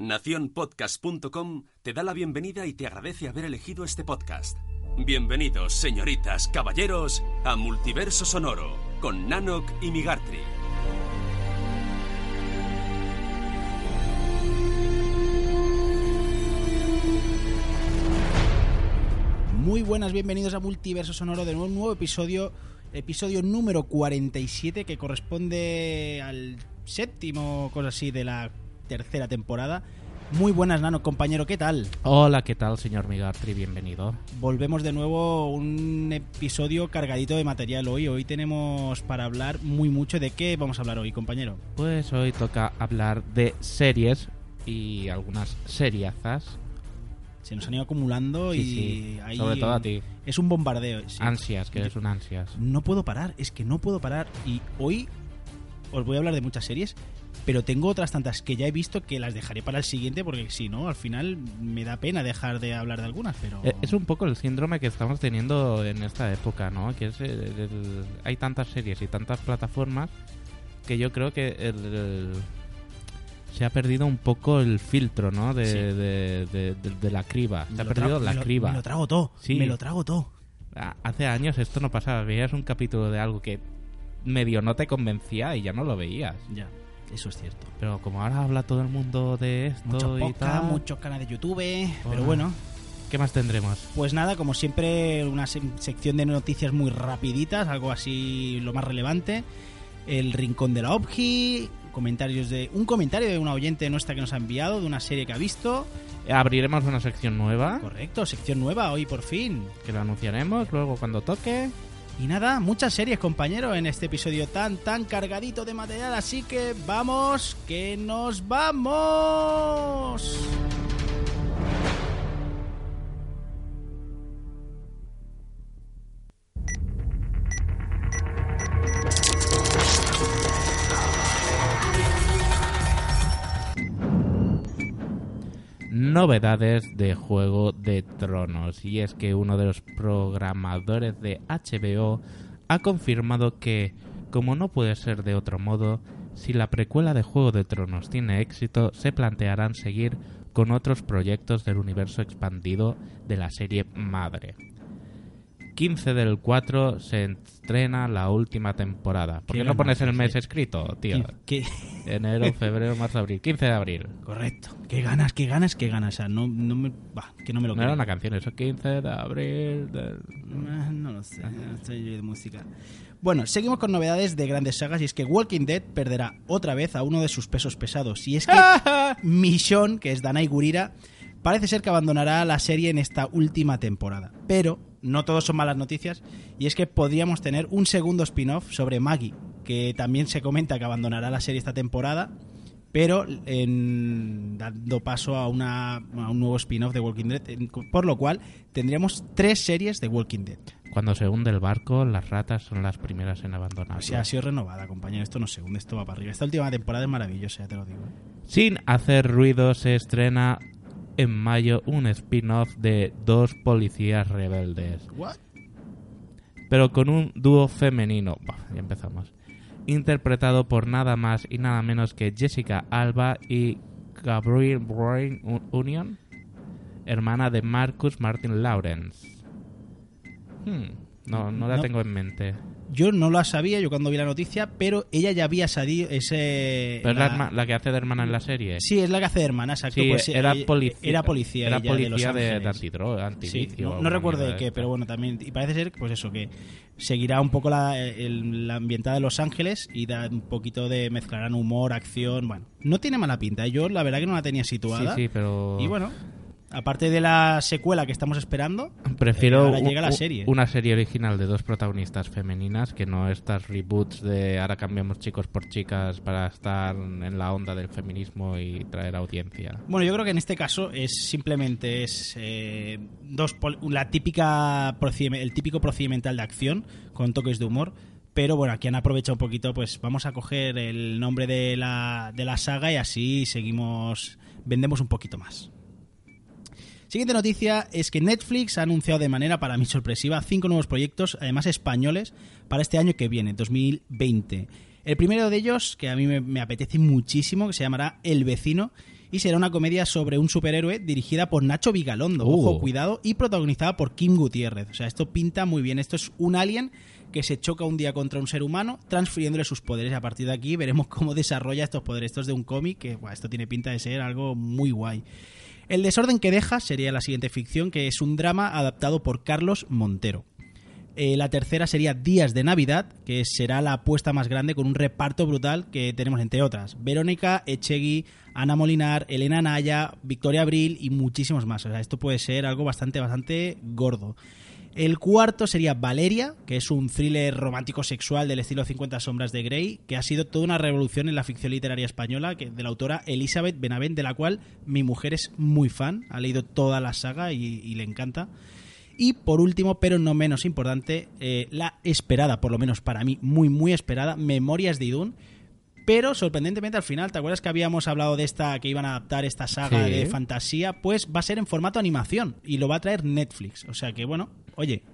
Naciónpodcast.com te da la bienvenida y te agradece haber elegido este podcast. Bienvenidos, señoritas, caballeros, a Multiverso Sonoro, con Nanok y Migartri. Muy buenas, bienvenidos a Multiverso Sonoro de nuevo, un nuevo episodio, episodio número 47 que corresponde al séptimo, cosa así, de la tercera temporada. Muy buenas, Nano, compañero, ¿qué tal? Hola, ¿qué tal, señor Migartri? Bienvenido. Volvemos de nuevo un episodio cargadito de material hoy. Hoy tenemos para hablar muy mucho. ¿De qué vamos a hablar hoy, compañero? Pues hoy toca hablar de series y algunas seriazas. Se nos han ido acumulando Sí, y sí, ahí sobre todo a ti. es un bombardeo. sí. Ansias, que es un ansias. No puedo parar, es que no puedo parar. Y hoy os voy a hablar de muchas series, pero tengo otras tantas que ya he visto que las dejaré para el siguiente porque si no, al final me da pena dejar de hablar de algunas, pero... Eh, Es un poco el síndrome que estamos teniendo en esta época, ¿no? Que es el- el- hay tantas series y tantas plataformas que yo creo que el- se ha perdido un poco el filtro, ¿no? De, Sí. de- de- de- la criba. Me Se ha perdido la me lo- criba. Me lo trago todo, Sí. me lo trago todo. Ah, Hace años esto no pasaba. Veías un capítulo de algo que medio no te convencía y ya no lo veías. Ya, eso es cierto. Pero como ahora habla todo el mundo de esto Muchos y tal, muchos canales de YouTube, pero bueno... ¿qué más tendremos? Pues nada, como siempre, una se- sección de noticias muy rapiditas, algo así lo más relevante. El rincón de la OBGI, comentarios de un comentario de una oyente nuestra que nos ha enviado de una serie que ha visto. Abriremos una sección nueva Correcto, sección nueva hoy por fin. que la anunciaremos luego cuando toque. Y nada, muchas series, compañero, en este episodio tan tan cargadito de material, así que vamos, que nos vamos. Novedades de Juego de Tronos. Y es que uno de los programadores de HBO ha confirmado que, como no puede ser de otro modo, si la precuela de Juego de Tronos tiene éxito, se plantearán seguir con otros proyectos del universo expandido de la serie madre. 15 del 4 se estrena la última temporada. ¿Por Qué qué no pones el mes sí. escrito, tío? ¿Qué- Enero, febrero, marzo, abril. 15 de abril. Correcto. Qué ganas, qué ganas, qué ganas. O sea, no, no me, bah, que no me lo No era una canción, eso 15 de abril. Ah, No lo sé, no estoy de música. Bueno, seguimos con novedades de grandes sagas y es que Walking Dead perderá otra vez a uno de sus pesos pesados. Y es que Michonne, que es Danai Gurira, parece ser que abandonará la serie en esta última temporada. Pero no todos son malas noticias y es que podríamos tener un segundo spin-off sobre Maggie, que también se comenta que abandonará la serie esta temporada. Pero en- dando paso a, una, a un nuevo spin-off de Walking Dead, por lo cual tendríamos tres series de Walking Dead. Cuando se hunde el barco, las ratas son las primeras en abandonar. O sea, ha sido renovada, compañero. Esto no se hunde, esto va para arriba. Esta última temporada es maravillosa, ya te lo digo. ¿eh? Sin hacer ruido, se estrena en mayo un spin-off de dos policías rebeldes. Pero con un dúo femenino. Ya empezamos. Interpretado por nada más y nada menos que Jessica Alba y Gabriel Brain U- Union, hermana de Marcus Martin Lawrence. Hmm, no, no la No. tengo en mente. Yo no la sabía, yo cuando vi la noticia, pero ella ya había salido ese... Pero es la, herma- la que hace de hermana en la serie. Sí, es la que hace de hermana, exacto. Sí, pues, era, ella- policía, Era policía. Era ella de Los policía de, de antidroga, Sí, no, recuerdo de qué, esta. pero bueno, también. Y parece ser, pues eso, que seguirá un poco la, el- la ambientada de Los Ángeles y da un poquito de. mezclarán humor, acción. Bueno, no tiene mala pinta. ¿eh? Yo la verdad que no la tenía situada. Sí, sí, pero... Y bueno, aparte de la secuela que estamos esperando, Prefiero ahora u- llega la serie. una serie original de dos protagonistas femeninas que no estas reboots de ahora cambiamos chicos por chicas para estar en la onda del feminismo y traer audiencia. Bueno, yo creo que en este caso es simplemente es eh, dos la típica el típico procedimental de acción con toques de humor. Pero bueno, aquí han aprovechado un poquito, pues vamos a coger el nombre de la, de la saga y así seguimos, vendemos un poquito más. Siguiente noticia es que Netflix ha anunciado de manera para mí sorpresiva cinco nuevos proyectos, además españoles, para este año que viene, 2020. El primero de ellos, que a mí me, me apetece muchísimo, que se llamará El Vecino, y será una comedia sobre un superhéroe dirigida por Nacho Vigalondo, Uh. ojo, cuidado, y protagonizada por Kim Gutiérrez. O sea, esto pinta muy bien. Esto es un alien que se choca un día contra un ser humano, transfiriéndole sus poderes. A partir de aquí veremos cómo desarrolla estos poderes. Esto es de un cómic que, buah, esto tiene pinta de ser algo muy guay. El desorden que deja sería la siguiente ficción, que es un drama adaptado por Carlos Montero. Eh, la tercera sería Días de Navidad, que será la apuesta más grande con un reparto brutal que tenemos entre otras. Verónica Echegui, Ana Molinar, Elena Naya, Victoria Abril y muchísimos más. O sea, esto puede ser algo bastante, bastante gordo. El cuarto sería Valeria, que es un thriller romántico sexual del estilo 50 sombras de Grey, que ha sido toda una revolución en la ficción literaria española, que, de la autora Elizabeth Benavent, de la cual mi mujer es muy fan, ha leído toda la saga y, le encanta. Y por último, pero no menos importante, eh, la esperada, por lo menos para mí, muy, muy esperada, Memorias de Idún. Pero sorprendentemente al final, ¿te acuerdas que habíamos hablado de esta, que iban a adaptar esta saga Sí. de fantasía? Pues va a ser en formato animación y lo va a traer Netflix. O sea que bueno, oye,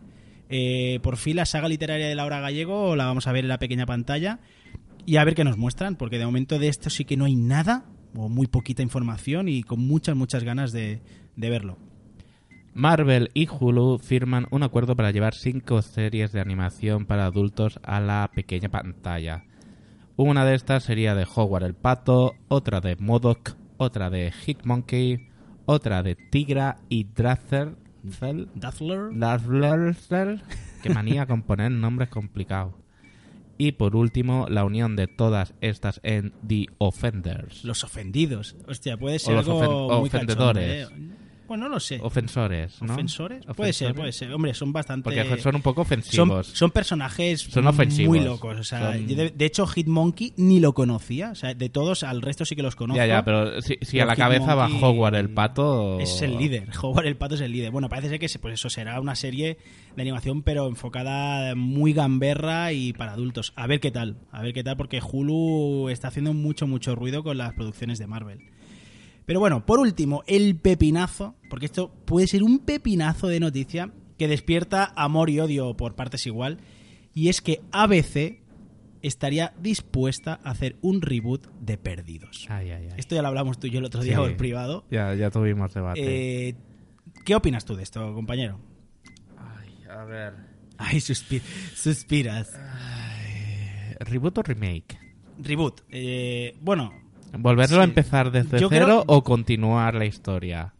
eh, por fin la saga literaria de Laura Gallego la vamos a ver en la pequeña pantalla y a ver qué nos muestran, porque de momento de esto sí que no hay nada o muy poquita información y con muchas, muchas ganas de, de verlo. Marvel y Hulu firman un acuerdo para llevar cinco series de animación para adultos a la pequeña pantalla. Una de estas sería de Howard el Pato, otra de Modoc, otra de Hitmonkey, otra de Tigra y Drather. Dazzler. Qué manía con poner nombres complicados. Y por último, la unión de todas estas en The Offenders. Los ofendidos. Hostia, puede ser algo ofen- muy ofendedores. ¿eh? Bueno, no lo sé. Ofensores, ¿no? ¿Ofensores? Puede ser, puede ser. Hombre, son bastante... Porque son un poco ofensivos. son personajes Son ofensivos. muy locos. O sea, Son- yo de, de hecho, Hitmonkey ni lo conocía. O sea, de todos, al resto sí que los conozco. Ya, ya, pero si, si Pero a la cabeza va Howard el pato. Es el líder. Howard el Pato es el líder. Bueno, parece ser que pues eso será una serie de animación, pero enfocada muy gamberra y para adultos. A ver qué tal. A ver qué tal, porque Hulu está haciendo mucho, mucho ruido con las producciones de Marvel. Pero bueno, por último, el pepinazo, porque esto puede ser un pepinazo de noticia que despierta amor y odio por partes igual, y es que ABC estaría dispuesta a hacer un reboot de Perdidos. Ay, ay, ay. Esto ya lo hablamos tú y yo el otro día Sí. por privado. Ya, ya tuvimos debate. Eh, ¿Qué opinas tú de esto, compañero? Ay, a ver. Ay, suspi- suspiras. ¿Reboot o remake? Reboot. Eh, bueno, ¿Volverlo Sí. a empezar desde Yo cero creo- o continuar la historia?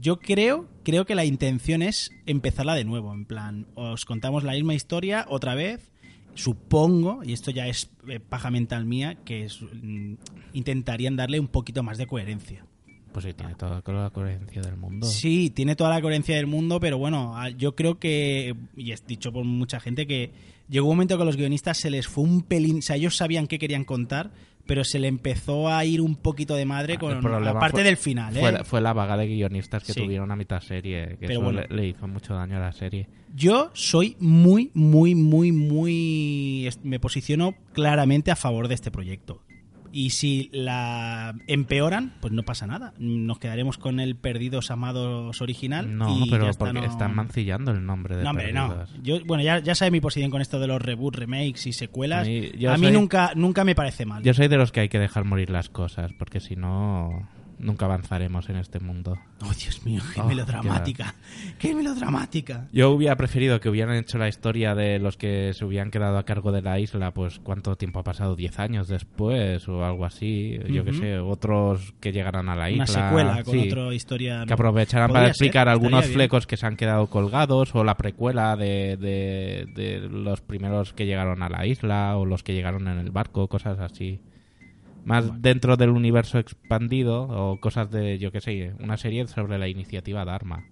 yo creo, creo que la intención es empezarla de nuevo. En plan, os contamos la misma historia otra vez. Supongo, y esto ya es eh, paja mental mía, que es, mm, intentarían darle un poquito más de coherencia. Pues sí, tiene toda la coherencia del mundo. Sí, tiene toda la coherencia del mundo, pero bueno, yo creo que, y es dicho por mucha gente, que llegó un momento que a los guionistas se les fue un pelín, o sea, ellos sabían qué querían contar, pero se le empezó a ir un poquito de madre Ah, con aparte fue- del final, ¿eh? Fue, la- fue la vaga de guionistas que Sí. tuvieron a mitad serie, que Pero eso bueno. le, le hizo mucho daño a la serie. Yo soy muy, muy, muy, muy... Me posiciono claramente a favor de este proyecto. Y si la empeoran, pues no pasa nada. Nos quedaremos con el Perdidos Amados original. No, y pero ya está, porque no- están mancillando el nombre de No, hombre, no. Yo, bueno, ya, ya sabe mi posición con esto de los reboot, remakes y secuelas. A a mí soy- nunca, nunca me parece mal. Yo soy de los que hay que dejar morir las cosas, porque si no, nunca avanzaremos en este mundo. Oh, Dios mío, qué Oh, melodramática. Qué melodramática. Yo hubiera preferido que hubieran hecho la historia de los que se hubieran quedado a cargo de la isla, pues cuánto tiempo ha pasado, 10 años después o algo así, yo qué sé, otros que llegaran a la isla. Una secuela con sí, otra historia. Que aprovecharan para ser, explicar algunos estaría bien. flecos que se han quedado colgados o la precuela de, de, de los primeros que llegaron a la isla o los que llegaron en el barco, cosas así. Más dentro del universo expandido o cosas de, yo qué sé, una serie sobre la iniciativa Dharma.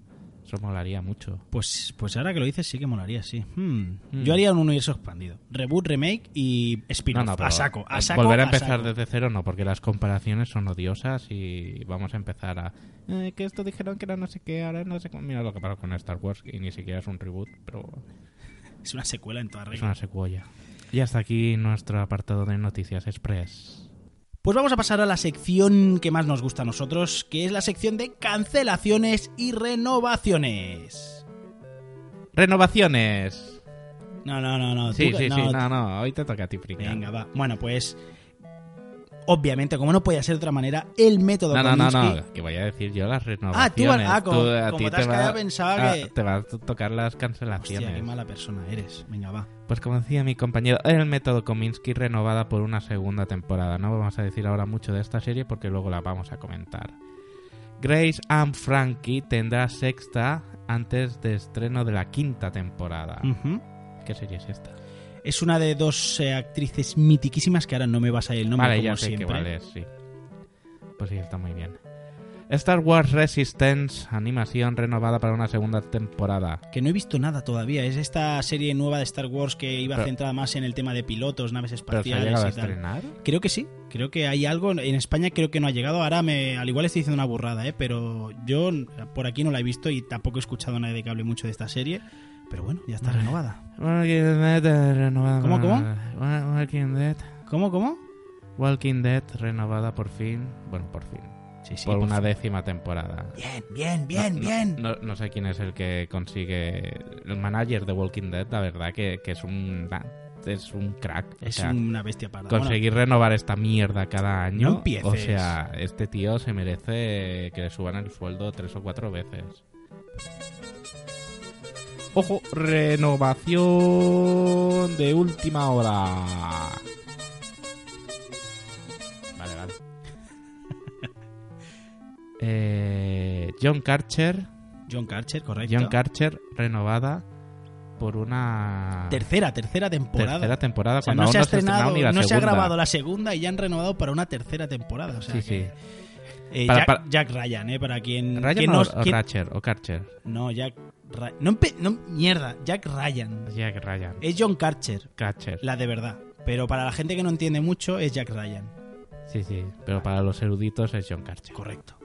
Eso molaría mucho. Pues, pues ahora que lo dices, sí que molaría, sí. Hmm. Hmm. Yo haría un universo expandido. Reboot, remake y spin-off. No, no, pero a saco, a saco. Volver a a empezar saco. desde cero no, porque las comparaciones son odiosas y vamos a empezar a... "Eh, que esto dijeron que era no sé qué, ahora no sé cómo... Mira lo que pasó con Star Wars y ni siquiera es un reboot, pero Es una secuela en toda es regla. una secuela. Y hasta aquí nuestro apartado de Noticias Express. Pues vamos a pasar a la sección que más nos gusta a nosotros, que es la sección de cancelaciones y renovaciones. ¡Renovaciones! No, no, no, no. Sí, tú- sí, sí, no, no, hoy te toca a ti, Pringa. Venga, va. Bueno, pues obviamente, como no podía ser de otra manera, el método No, no, no, no, que voy a decir yo las Ah, tú, renovaciones. ah, como, Tú, a como ti te has va- ah, que... Te va a tocar las Hostia, cancelaciones. qué mala persona eres. Venga, va. Pues como decía mi compañero, el método Kominsky renovada por una segunda temporada. No vamos a decir ahora mucho de esta serie porque luego la vamos a comentar. Grace and Frankie tendrá sexta antes de estreno de la quinta temporada. Ujú. ¿Qué serie es esta? Es una de dos eh, actrices mitiquísimas que ahora no me va a salir el nombre vale, como ya sé siempre. que vale, sí. Pues sí, está muy bien. Star Wars Resistance, animación renovada para una segunda temporada. Que no he visto nada todavía. Es esta serie nueva de Star Wars que iba Pero- centrada más en el tema de pilotos, naves ¿Pero se ha espaciales a y tal. estrenar? Creo que sí, creo que hay algo. En España creo que no ha llegado. Ahora me, al igual estoy diciendo una burrada, ¿eh? pero yo por aquí no la he visto y tampoco he escuchado a nadie que hable mucho de esta serie. Pero bueno, ya está renovada. Walking Dead renovada. ¿Cómo, cómo? Wa- Walking Dead. ¿Cómo, cómo? Walking Dead renovada por fin. Bueno, por fin. Sí, sí. por una décima temporada. Bien, bien, bien, No- bien. No, no sé quién es el que consigue. El manager de Walking Dead, la verdad que, que es un. Es un crack. O es sea, una bestia parda. Bueno, conseguir renovar esta mierda cada año. No empieces. O sea, este tío se merece que le suban el sueldo tres o cuatro veces. Ojo, renovación de última hora. Vale, vale. Eh, John Carcher, John Carcher, correcto. John Carcher renovada por una tercera, tercera temporada. tercera temporada O sea, cuando no se ha no se ha estrenado, estrenado ni la no se ha grabado la segunda y ya han renovado para una tercera temporada. O sea Sí, que- sí. Eh, Para- Jack, para- Jack Ryan, ¿eh? Para quien. Ryan quien o, no, o quien- Ratcher o Carcher. no, Jack Ryan. No, no, mierda, Jack Ryan. Jack Ryan. Es John Carcher, Carcher. la de verdad. Pero para la gente que no entiende mucho es Jack Ryan. Sí, sí. Pero para los eruditos es John Carcher. Correcto.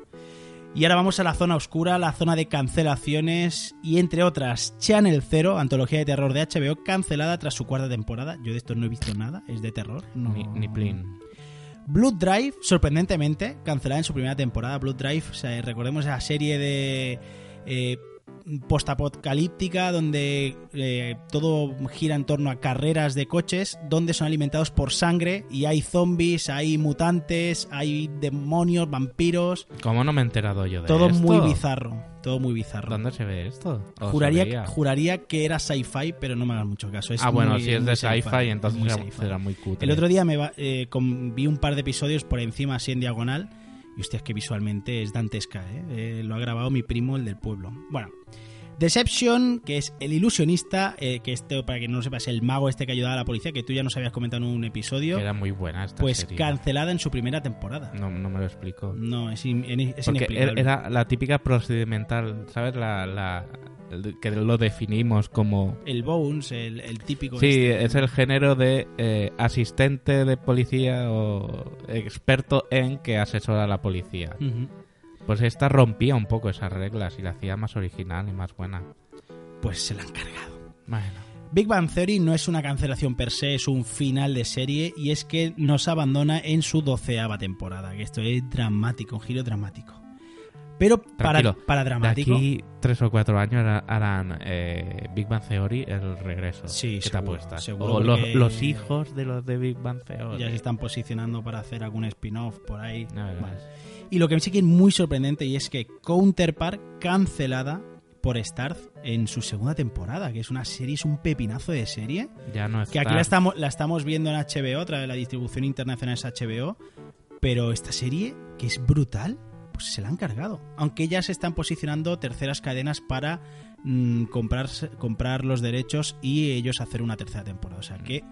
Y ahora vamos a la zona oscura, la zona de cancelaciones y entre otras Channel Zero, antología de terror de HBO, cancelada tras su cuarta temporada. Yo de esto no he visto nada, es de terror. No. Ni, ni Plin. Blood Drive, sorprendentemente, cancelada en su primera temporada. Blood Drive, o sea, recordemos esa serie de eh, postapocalíptica donde eh, todo gira en torno a carreras de coches donde son alimentados por sangre y hay zombies, hay mutantes, hay demonios, vampiros, ¿Cómo no me he enterado yo de todo esto? muy bizarro, todo muy bizarro. ¿Dónde se ve esto? ¿O Juraría, sabía? juraría que era sci-fi, pero no me hagas mucho caso. Es ah, bueno, si es de sci-fi, entonces muy sci-fi. será muy cutre. El otro día me va- eh, con- vi un par de episodios por encima, así en diagonal. Y hostia, es que visualmente es dantesca, ¿eh? Eh, Lo ha grabado mi primo, el del pueblo. Bueno. Deception, que es el ilusionista, eh, que esto, para que no lo sepas, el mago este que ayudaba a la policía, que tú ya nos habías comentado en un episodio, Era muy buena esta pues serie. cancelada en su primera temporada. No, no me lo explico. No, es, in- es Porque inexplicable. era la típica procedimental, ¿sabes? La, que lo definimos como... El Bones, el, el típico... Sí, este. es el género de eh, asistente de policía o experto en que asesora a la policía. Pues esta rompía un poco esas reglas y la hacía más original y más buena. Pues se la han cargado. Bueno. Big Bang Theory no es una cancelación per se, es un final de serie y es que nos abandona en su doceava temporada, que esto es dramático, un giro dramático. Pero para, Tranquilo, para De dramático, aquí tres o cuatro años hará- harán eh, Big Bang Theory el regreso. Sí, ¿Qué te seguro, seguro, o los, hijos de los de Big Bang Theory. ya se están posicionando para hacer algún spin-off por ahí. Vale. Y lo que sí que es muy sorprendente y es que Counterpart cancelada por Starz en su segunda temporada, que es una serie, es un pepinazo de serie. Ya no Que está. aquí la estamos, la estamos viendo en HBO, otra de la distribución internacional es HBO, pero esta serie, que es brutal, pues se la han cargado. Aunque ya se están posicionando terceras cadenas para mm, comprar, comprar los derechos y ellos hacer una tercera temporada. O sea que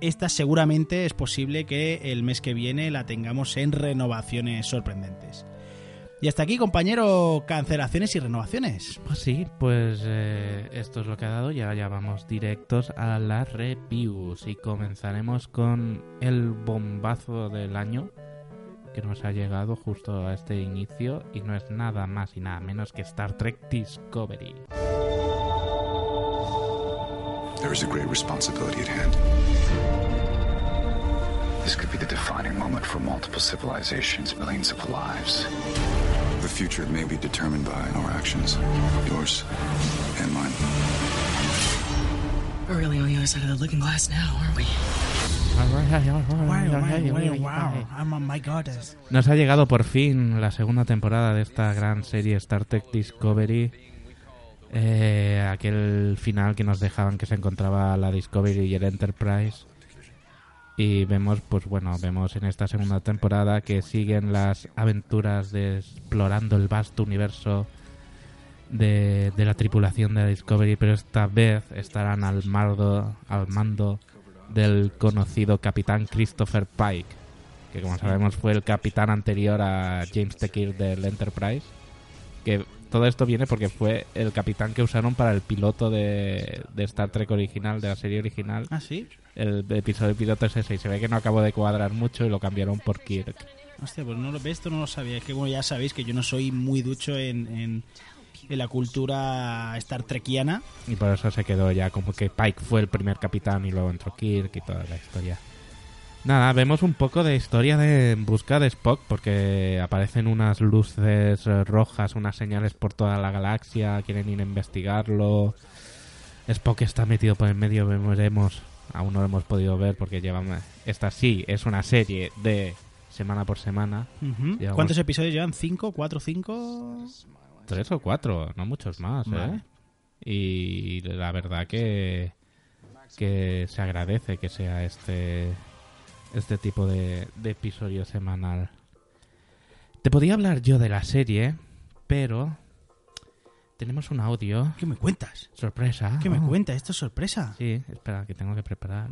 esta seguramente es posible que el mes que viene la tengamos en renovaciones sorprendentes. Y hasta aquí, compañero, cancelaciones y renovaciones. Pues sí, pues eh, esto es lo que ha dado. Ya, ya vamos directos a las reviews y comenzaremos con el bombazo del año que nos ha llegado justo a este inicio y no es nada más y nada menos que Star Trek Discovery. There is a great responsibility at hand. This could be the defining moment for multiple civilizations, millions of lives. The future may be determined by our actions, yours and mine. We're really on the other side of the looking glass now, aren't we? Nos ha llegado por fin la segunda temporada de esta gran serie Star Trek Discovery. Eh, aquel final que nos dejaban que se encontraba la Discovery y el Enterprise. Y vemos, pues bueno, vemos en esta segunda temporada que siguen las aventuras de explorando el vasto universo de, de la tripulación de la Discovery, pero esta vez estarán al, mardo, al mando del conocido capitán Christopher Pike, que como sabemos fue el capitán anterior a James T. Kirk del Enterprise, que todo esto viene porque fue el capitán que usaron para el piloto de, de Star Trek original, de la serie original. ¿Ah, sí? El episodio piloto es ese y se ve que no acabó de cuadrar mucho y lo cambiaron por Kirk. Hostia, pues no lo esto no lo sabía. Es que bueno, ya sabéis que yo no soy muy ducho en, en, en la cultura Star Trekiana. Y por eso se quedó ya como que Pike fue el primer capitán y luego entró Kirk y toda la historia. Nada, vemos un poco de historia de en busca de Spock porque aparecen unas luces rojas, unas señales por toda la galaxia, quieren ir a investigarlo. Spock está metido por el medio, veremos, aún no lo hemos podido ver porque llevamos... Esta sí es una serie de semana por semana. ¿Cuántos episodios llevan? ¿Cinco? ¿Cuatro? ¿Cinco? Tres o cuatro, no muchos más, ¿eh? Y la verdad que, que se agradece que sea este, este tipo de, de episodio semanal. Te podía hablar yo de la serie, pero tenemos un audio. ¿Qué me cuentas? Sorpresa. ¿Qué me Oh. cuentas? Esto es sorpresa. Sí, espera, que tengo que preparar.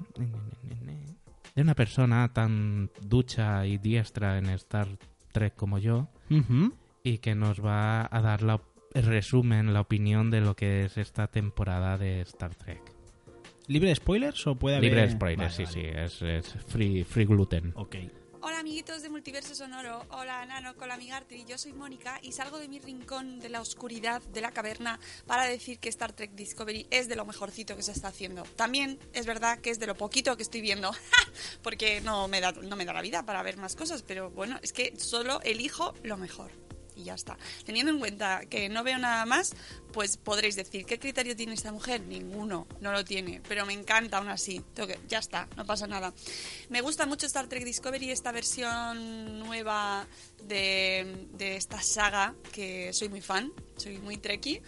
De una persona tan ducha y diestra en Star Trek como yo. Y que nos va a dar la, el resumen, la opinión de lo que es esta temporada de Star Trek. ¿Libre de spoilers o puede haber...? Libre de spoilers, Vale, sí, vale. sí, es, es free, free gluten. Ok. Hola amiguitos de Multiverso Sonoro, hola Nano, hola Migartri, yo soy Mónica y salgo de mi rincón de la oscuridad de la caverna para decir que Star Trek Discovery es de lo mejorcito que se está haciendo. También es verdad que es de lo poquito que estoy viendo, porque no me, da, no me da la vida para ver más cosas, pero bueno, es que solo elijo lo mejor. Y ya está. Teniendo en cuenta que no veo nada más, pues podréis decir, ¿qué criterio tiene esta mujer? Ninguno, no lo tiene, pero me encanta aún así. Ya está, no pasa nada. Me gusta mucho Star Trek Discovery, esta versión nueva de, de esta saga, que soy muy fan, soy muy trekkie.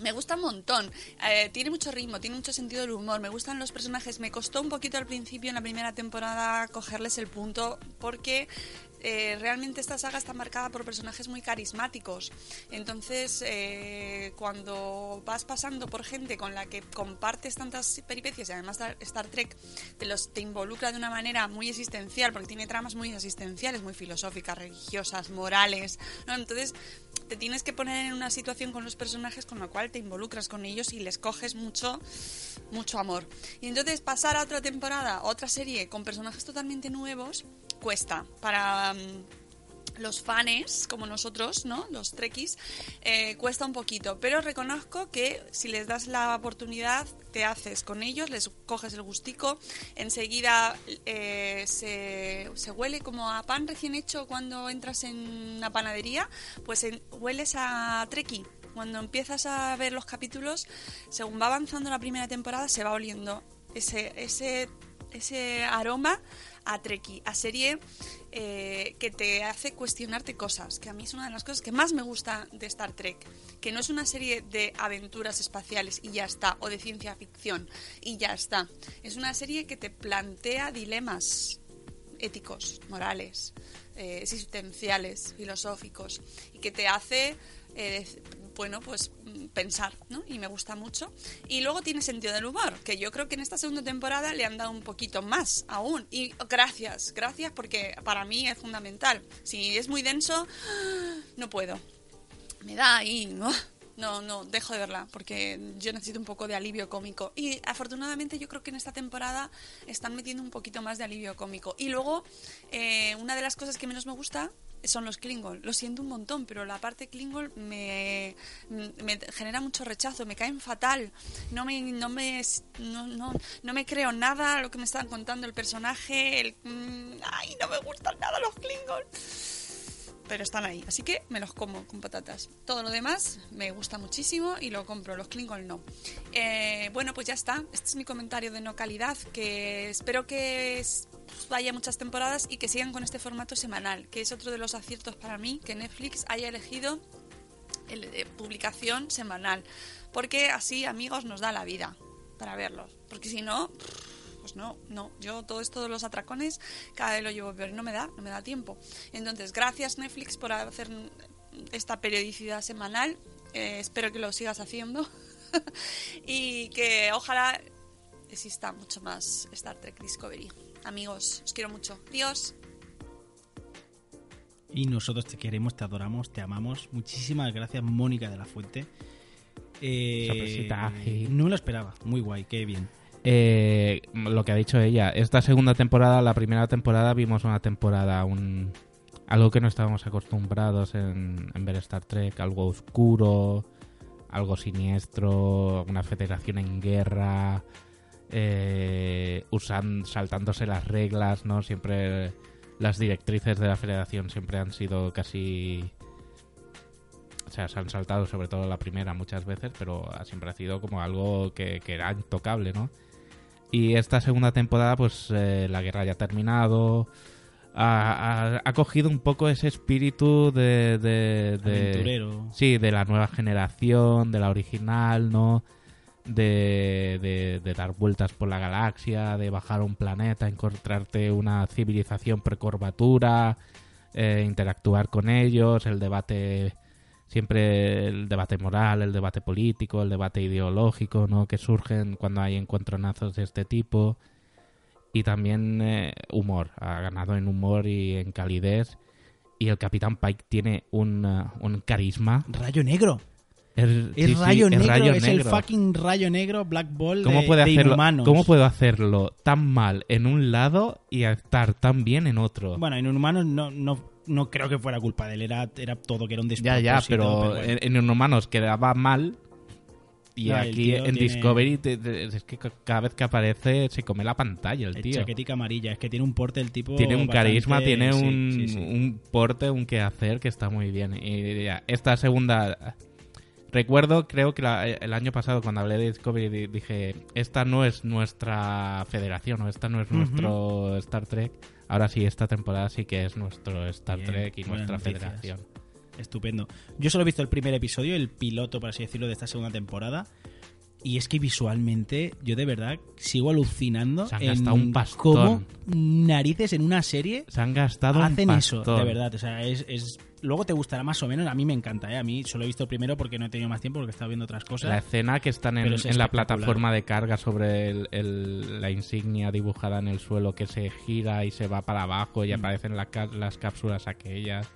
Me gusta un montón. Eh, tiene mucho ritmo, tiene mucho sentido del humor. Me gustan los personajes. Me costó un poquito al principio, en la primera temporada, cogerles el punto, porque eh, realmente esta saga está marcada por personajes muy carismáticos. Entonces, eh, cuando vas pasando por gente con la que compartes tantas peripecias y además Star- Trek te, los, te involucra de una manera muy existencial, porque tiene tramas muy existenciales, muy filosóficas, religiosas, morales. Entonces, te tienes que poner en una situación con los personajes con la cual te involucras con ellos y les coges mucho, mucho amor. Y entonces pasar a otra temporada, otra serie con personajes totalmente nuevos, cuesta. Para mm, los fans como nosotros, ¿no? Los trekkies, eh, cuesta un poquito. Pero reconozco que si les das la oportunidad, te haces con ellos, les coges el gustico, enseguida eh, se, se huele como a pan recién hecho cuando entras en una panadería, pues hueles a trekkie. Cuando empiezas a ver los capítulos, según va avanzando la primera temporada, se va oliendo ese, ese, ese aroma a Treki, a serie eh, que te hace cuestionarte cosas, que a mí es una de las cosas que más me gusta de Star Trek, que no es una serie de aventuras espaciales y ya está, o de ciencia ficción y ya está. Es una serie que te plantea dilemas éticos, morales, eh, existenciales, filosóficos, y que te hace, eh, bueno, pues mm, pensar, ¿no? Y me gusta mucho. Y luego tiene sentido del humor, que yo creo que en esta segunda temporada le han dado un poquito más aún. Y gracias, gracias porque para mí es fundamental. Si es muy denso, no puedo. Me da ahí, ¿no? No, no, dejo de verla porque yo necesito un poco de alivio cómico. Y afortunadamente yo creo que en esta temporada están metiendo un poquito más de alivio cómico. Y luego, eh, una de las cosas que menos me gusta son los Klingon. Lo siento un montón, pero la parte Klingon me, me genera mucho rechazo, me caen fatal. No me, no me, no, no, me creo nada lo que me están contando el personaje. El, mm, ay, no me gustan nada los Klingon. pero están ahí. Así que me los como con patatas. Todo lo demás me gusta muchísimo y lo compro. Los Klingon no. Eh, bueno, pues ya está. Este es mi comentario de no calidad. Que espero que vaya muchas temporadas y que sigan con este formato semanal. Que es otro de los aciertos para mí que Netflix haya elegido el de publicación semanal. Porque así, amigos, nos da la vida para verlos. Porque si no, pues no, no. Yo todo esto de los atracones cada vez lo llevo peor y no me da, no me da tiempo. Entonces, gracias Netflix por hacer esta periodicidad semanal. Eh, espero que lo sigas haciendo. y que ojalá exista mucho más Star Trek Discovery. Amigos, os quiero mucho. Dios. Y nosotros te queremos, te adoramos, te amamos. Muchísimas gracias, Mónica de la Fuente. Eh, sí. no me lo esperaba. Muy guay, qué bien. Eh, lo que ha dicho ella, esta segunda temporada, la primera temporada vimos una temporada, un algo que no estábamos acostumbrados en, en ver Star Trek, algo oscuro, algo siniestro, una federación en guerra, eh, usan, saltándose las reglas, ¿no? Siempre las directrices de la federación siempre han sido casi... O sea, se han saltado sobre todo la primera muchas veces, pero siempre ha sido como algo que, que era intocable, ¿no? Y esta segunda temporada, pues eh, la guerra ya ha terminado. Ha, ha- ha cogido un poco ese espíritu de, de- de- Aventurero. Sí, de la nueva generación, de la original, ¿no? De, de- dar vueltas por la galaxia, de bajar a un planeta, encontrarte una civilización precurvatura, eh, interactuar con ellos, el debate, siempre el debate moral, el debate político, el debate ideológico, ¿no? Que surgen cuando hay encontronazos de este tipo. Y también eh, humor, ha ganado en humor y en calidez. Y el Capitán Pike tiene un, eh, un carisma. Rayo negro. Sí, sí, rayo negro, rayo es el fucking rayo negro Black Ball ¿Cómo, de, puede de hacerlo. ¿Cómo puedo hacerlo tan mal en un lado y estar tan bien en otro? Bueno, en Inhumanos no, no, no creo que fuera culpa de él, era, era todo que era un ya, despropósito. ya, pero, bueno. en, en Inhumanos quedaba mal. Y No, el aquí en tiene- Discovery te- te- es que ca- cada vez que aparece se come la pantalla el El tío. chaquetica amarilla, es que tiene un porte el tipo. Tiene un bastante- carisma, tiene sí, un, sí, sí. un porte, un quehacer que está muy bien. Y ya, esta segunda... Recuerdo, creo que la- el año pasado cuando hablé de Discovery di- dije, esta no es nuestra federación o esta no es nuestro Star Trek. Ahora sí, esta temporada sí que es nuestro Star Bien, Trek y nuestra noticias. federación. Estupendo. Yo solo he visto el primer episodio, el piloto, por así decirlo, de esta segunda temporada. Y es que visualmente, yo de verdad sigo alucinando Se han en gastado un pastón. cómo narices en una serie Se han gastado un hacen eso, de verdad. O sea, es, es- Luego te gustará más o menos. A mí me encanta, ¿eh? A mí solo he visto el primero porque no he tenido más tiempo porque he estado viendo otras cosas. La escena que están en, Pero es en la espectacular. plataforma de carga sobre el- el- la insignia dibujada en el suelo que se gira y se va para abajo y Mm. aparecen la las cápsulas aquellas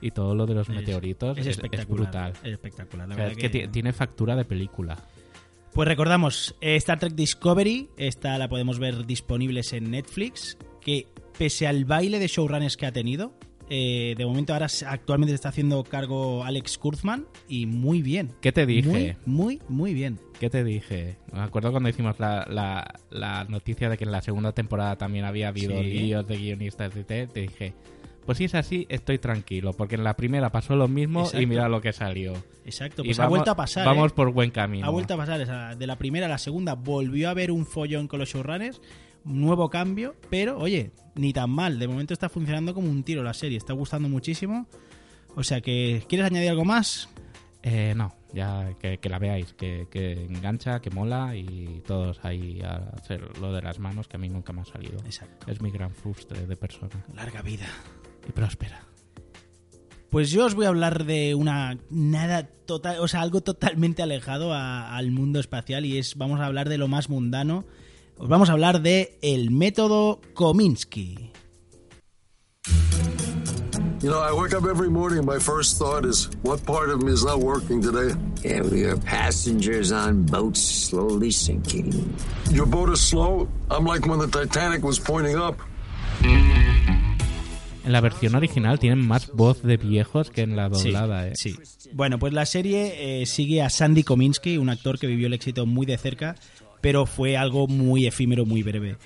y todo lo de los Es- meteoritos es, es, es espectacular. brutal. Es espectacular, la O sea, es que, ti- tiene factura de película. Pues recordamos, eh, Star Trek Discovery, esta la podemos ver disponibles en Netflix, que pese al baile de showrunners que ha tenido, eh, de momento ahora actualmente se está haciendo cargo Alex Kurzman y muy bien. ¿Qué te dije? Muy, muy, muy bien. ¿Qué te dije? Me acuerdo cuando hicimos la, la- la noticia de que en la segunda temporada también había habido Sí. líos de guionistas y te, te dije, pues si es así, estoy tranquilo, porque en la primera pasó lo mismo Exacto. y mira lo que salió. Exacto, Y pues ha vamos- vuelto a pasar. Vamos ¿eh? por buen camino. Ha vuelto a pasar. o sea, de la primera a la segunda volvió a haber un follón con los showrunners, un nuevo cambio, pero oye, ni tan mal. De momento está funcionando como un tiro la serie, está gustando muchísimo. O sea que, ¿quieres añadir algo más? Eh, no, ya que, que la veáis, que, que engancha, que mola y todos ahí a hacer lo de las manos que a mí nunca me ha salido. Exacto. Es mi gran frustre de persona. Larga vida. Y próspera. Pues yo os voy a hablar de una nada total, o sea, algo totalmente alejado a- al mundo espacial y es vamos a hablar de lo más mundano. Os vamos a hablar de el método Kominsky. You know, I wake up every morning, my first thought is, what part of me is not working today? Yeah, we are passengers on boats slowly sinking. Your boat is slow? I'm like when the Titanic was pointing up. En la versión original tienen más voz de viejos que en la doblada, ¿eh? Sí. Bueno, pues la serie eh, sigue a Sandy Kominsky, un actor que vivió el éxito muy de cerca, pero fue algo muy efímero, muy breve.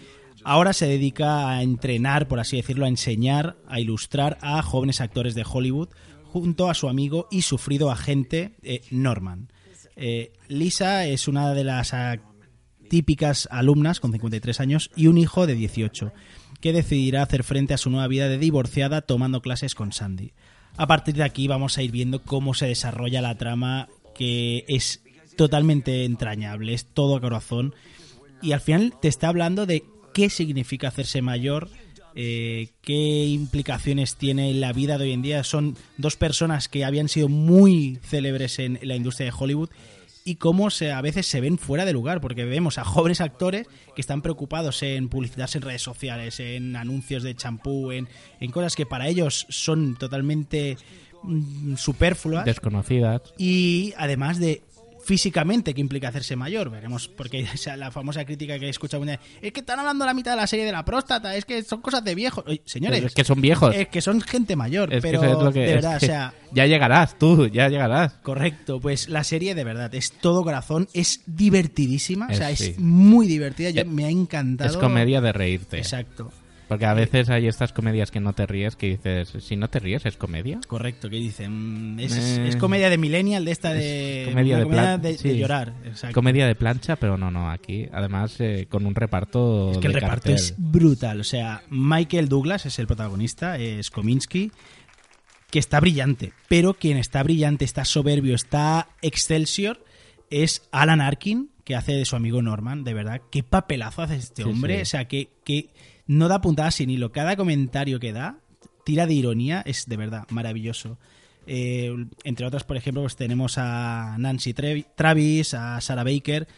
ahora se dedica a entrenar, por así decirlo, a enseñar, a ilustrar a jóvenes actores de Hollywood junto a su amigo y sufrido agente eh, Norman. Eh, Lisa es una de las típicas alumnas con 53 años y un hijo de 18 que decidirá hacer frente a su nueva vida de divorciada tomando clases con Sandy. A partir de aquí vamos a ir viendo cómo se desarrolla la trama que es totalmente entrañable, es todo a corazón y al final te está hablando de qué significa hacerse mayor, eh, qué implicaciones tiene en la vida de hoy en día. Son dos personas que habían sido muy célebres en la industria de Hollywood y cómo se, a veces se ven fuera de lugar, porque vemos a jóvenes actores que están preocupados en publicitarse en redes sociales, en anuncios de champú, en, en cosas que para ellos son totalmente mm, superfluas. Desconocidas. Y además de físicamente que implica hacerse mayor. Veremos, porque o sea, la famosa crítica que he escuchado una vez, es que están hablando la mitad de la serie de la próstata, es que son cosas de viejos. Oye, señores, es que son viejos. es que son gente mayor, Es que pero eso es lo que- de es verdad, que o sea, Ya llegarás, tú, ya llegarás. correcto. Pues la serie de verdad es todo corazón, es divertidísima, o Es- sea, sí. es muy divertida. Yo, Eh, me ha encantado. Es comedia de reírte. Exacto. Porque a veces hay estas comedias que no te ríes, que dices, si no te ríes, ¿es comedia? Correcto, que dicen. Es, Eh, es comedia de millennial, de esta de. comedia una de comedia de, llorar. Exacto. Comedia de plancha, pero no, no, aquí. Además, eh, con un reparto Es que el reparto cartel. es brutal. O sea, Michael Douglas es el protagonista, es Kominsky, que está brillante. Pero quien está brillante, está soberbio, está Excelsior, es Alan Arkin, que hace de su amigo Norman. De verdad, qué papelazo hace este Sí, hombre. sí. O sea, que, que no da puntadas sin hilo. Cada comentario que da, tira de ironía, es de verdad maravilloso. Eh, entre otras, por ejemplo, pues tenemos a Nancy Travis, a Sarah Baker.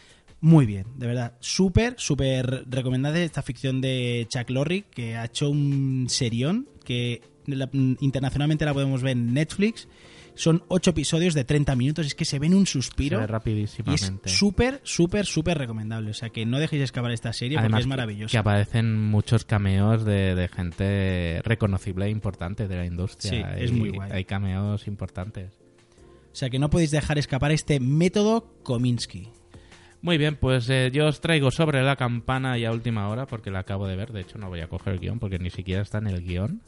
Muy bien, de verdad. Súper, súper recomendada esta ficción de Chuck Lorre, que ha hecho un serión, que internacionalmente la podemos ver en Netflix. Son ocho episodios de 30 minutos, es que se ven un suspiro. Se ve Y es rapidísimamente. súper, súper, súper recomendable. O sea, que no dejéis escapar esta serie porque Además, es que- maravillosa. Que aparecen muchos cameos de, de gente reconocible e importante de la industria. Sí, es muy guay. Hay cameos importantes. O sea, que no podéis dejar escapar este método Kominsky. Muy bien, pues eh, yo os traigo sobre la campana ya a última hora porque la acabo de ver. De hecho, no voy a coger el guion porque ni siquiera está en el guion.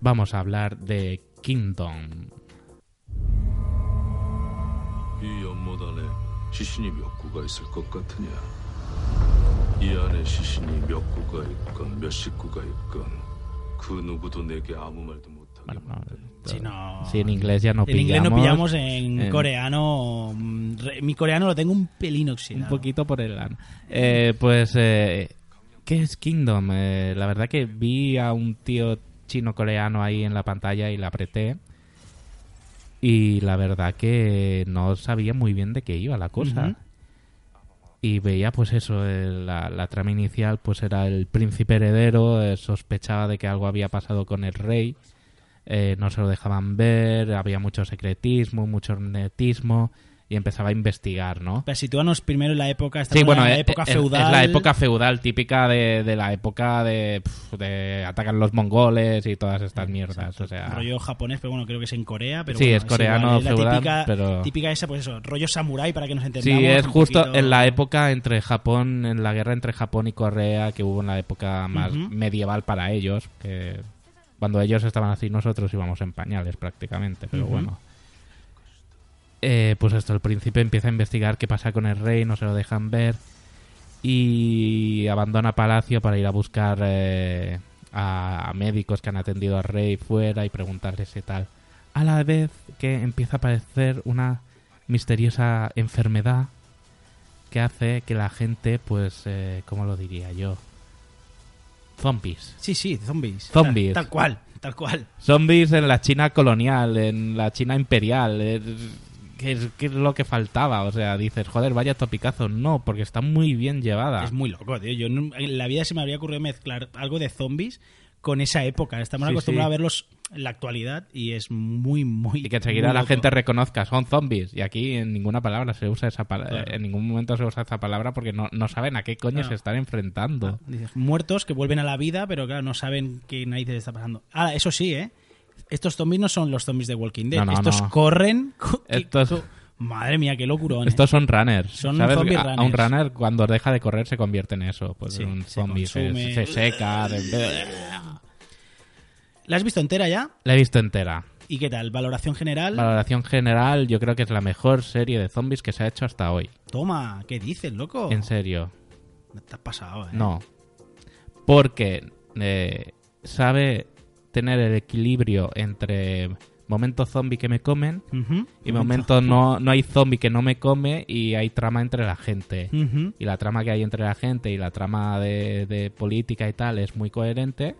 Vamos a hablar de Kingdom 이 연못 안에 시신이 몇 구가 있을 것 같으냐? 이 안에 시신이 몇 구가 있건 몇 식구가 있건 그 누구도 내게 아무 말도 못하게 Bueno, no, Si no- si en inglés ya no en inglés no pillamos, pillamos, en, en- coreano. mm, re- Mi coreano lo tengo un pelín oxidado. Un poquito por el ano. Eh, pues, eh, ¿qué es Kingdom? Eh, la verdad que vi a un tío chino-coreano ahí en la pantalla y la apreté. Y la verdad que no sabía muy bien de qué iba la cosa. Y veía, pues eso, eh, la, la trama inicial, pues era el príncipe heredero, eh, sospechaba de que algo había pasado con el rey, eh, no se lo dejaban ver, había mucho secretismo, mucho netismo, y empezaba a investigar, ¿no? Pero sitúanos primero en la época, Sí, bueno, en la eh, época es- feudal. Es la época feudal típica de, de la época de, pf, de atacan los mongoles y todas estas mierdas. O sea, rollo japonés, pero bueno, creo que es en Corea. Pero Sí, bueno, es coreano es la feudal, típica, pero- típica esa, pues eso, rollo samurái para que nos sí, entendamos. es un justo poquito- en la época entre Japón, en la guerra entre Japón y Corea, que hubo en la época más medieval para ellos, que cuando ellos estaban así, nosotros íbamos en pañales prácticamente, pero bueno. Eh, pues esto, el príncipe empieza a investigar qué pasa con el rey, no se lo dejan ver y abandona Palacio para ir a buscar eh, a, a médicos que han atendido al rey fuera y preguntarles qué tal. A la vez que empieza a aparecer una misteriosa enfermedad que hace que la gente, pues, eh, ¿cómo lo diría yo? Zombies. Sí, sí, zombies. Zombies. Tal, tal cual, tal cual. Zombies en la China colonial, en la China imperial. eh, ¿Qué es, qué es lo que faltaba? O sea, dices, joder, vaya topicazo. No, porque está muy bien llevada. Es muy loco, tío. Yo no- en la vida se me habría ocurrido mezclar algo de zombies con esa época. Estamos Sí, acostumbrados sí. a verlos en la actualidad y es muy, muy. Y que enseguida la gente reconozca, son zombies. Y aquí en ninguna palabra se usa esa palabra. Claro. En ningún momento se usa esa palabra porque no, no saben a qué coño Claro. se están enfrentando. Dices, muertos que vuelven a la vida, pero claro, no saben qué narices está pasando. Ahora, eso sí, ¿eh? Estos zombies no son los zombies de Walking Dead. No, no, Estos no. corren. Estos- Madre mía, qué locurón. ¿eh? Estos son runners. Son ¿sabes? zombie A- A un runners. runner cuando deja de correr se convierte en eso. Pues Sí, en un zombie. Se, seca. ¿La has visto entera ya? La he visto entera. ¿Y qué tal? ¿Valoración general? Valoración general, yo creo que es la mejor serie de zombies que se ha hecho hasta hoy. Toma, ¿qué dices, loco? En serio. Te has pasado, ¿eh? No. Porque eh, sabe tener el equilibrio entre momentos zombie que me comen y momentos no, no hay zombie que no me come y hay trama entre la gente. Y la trama que hay entre la gente y la trama de, de política y tal es muy coherente.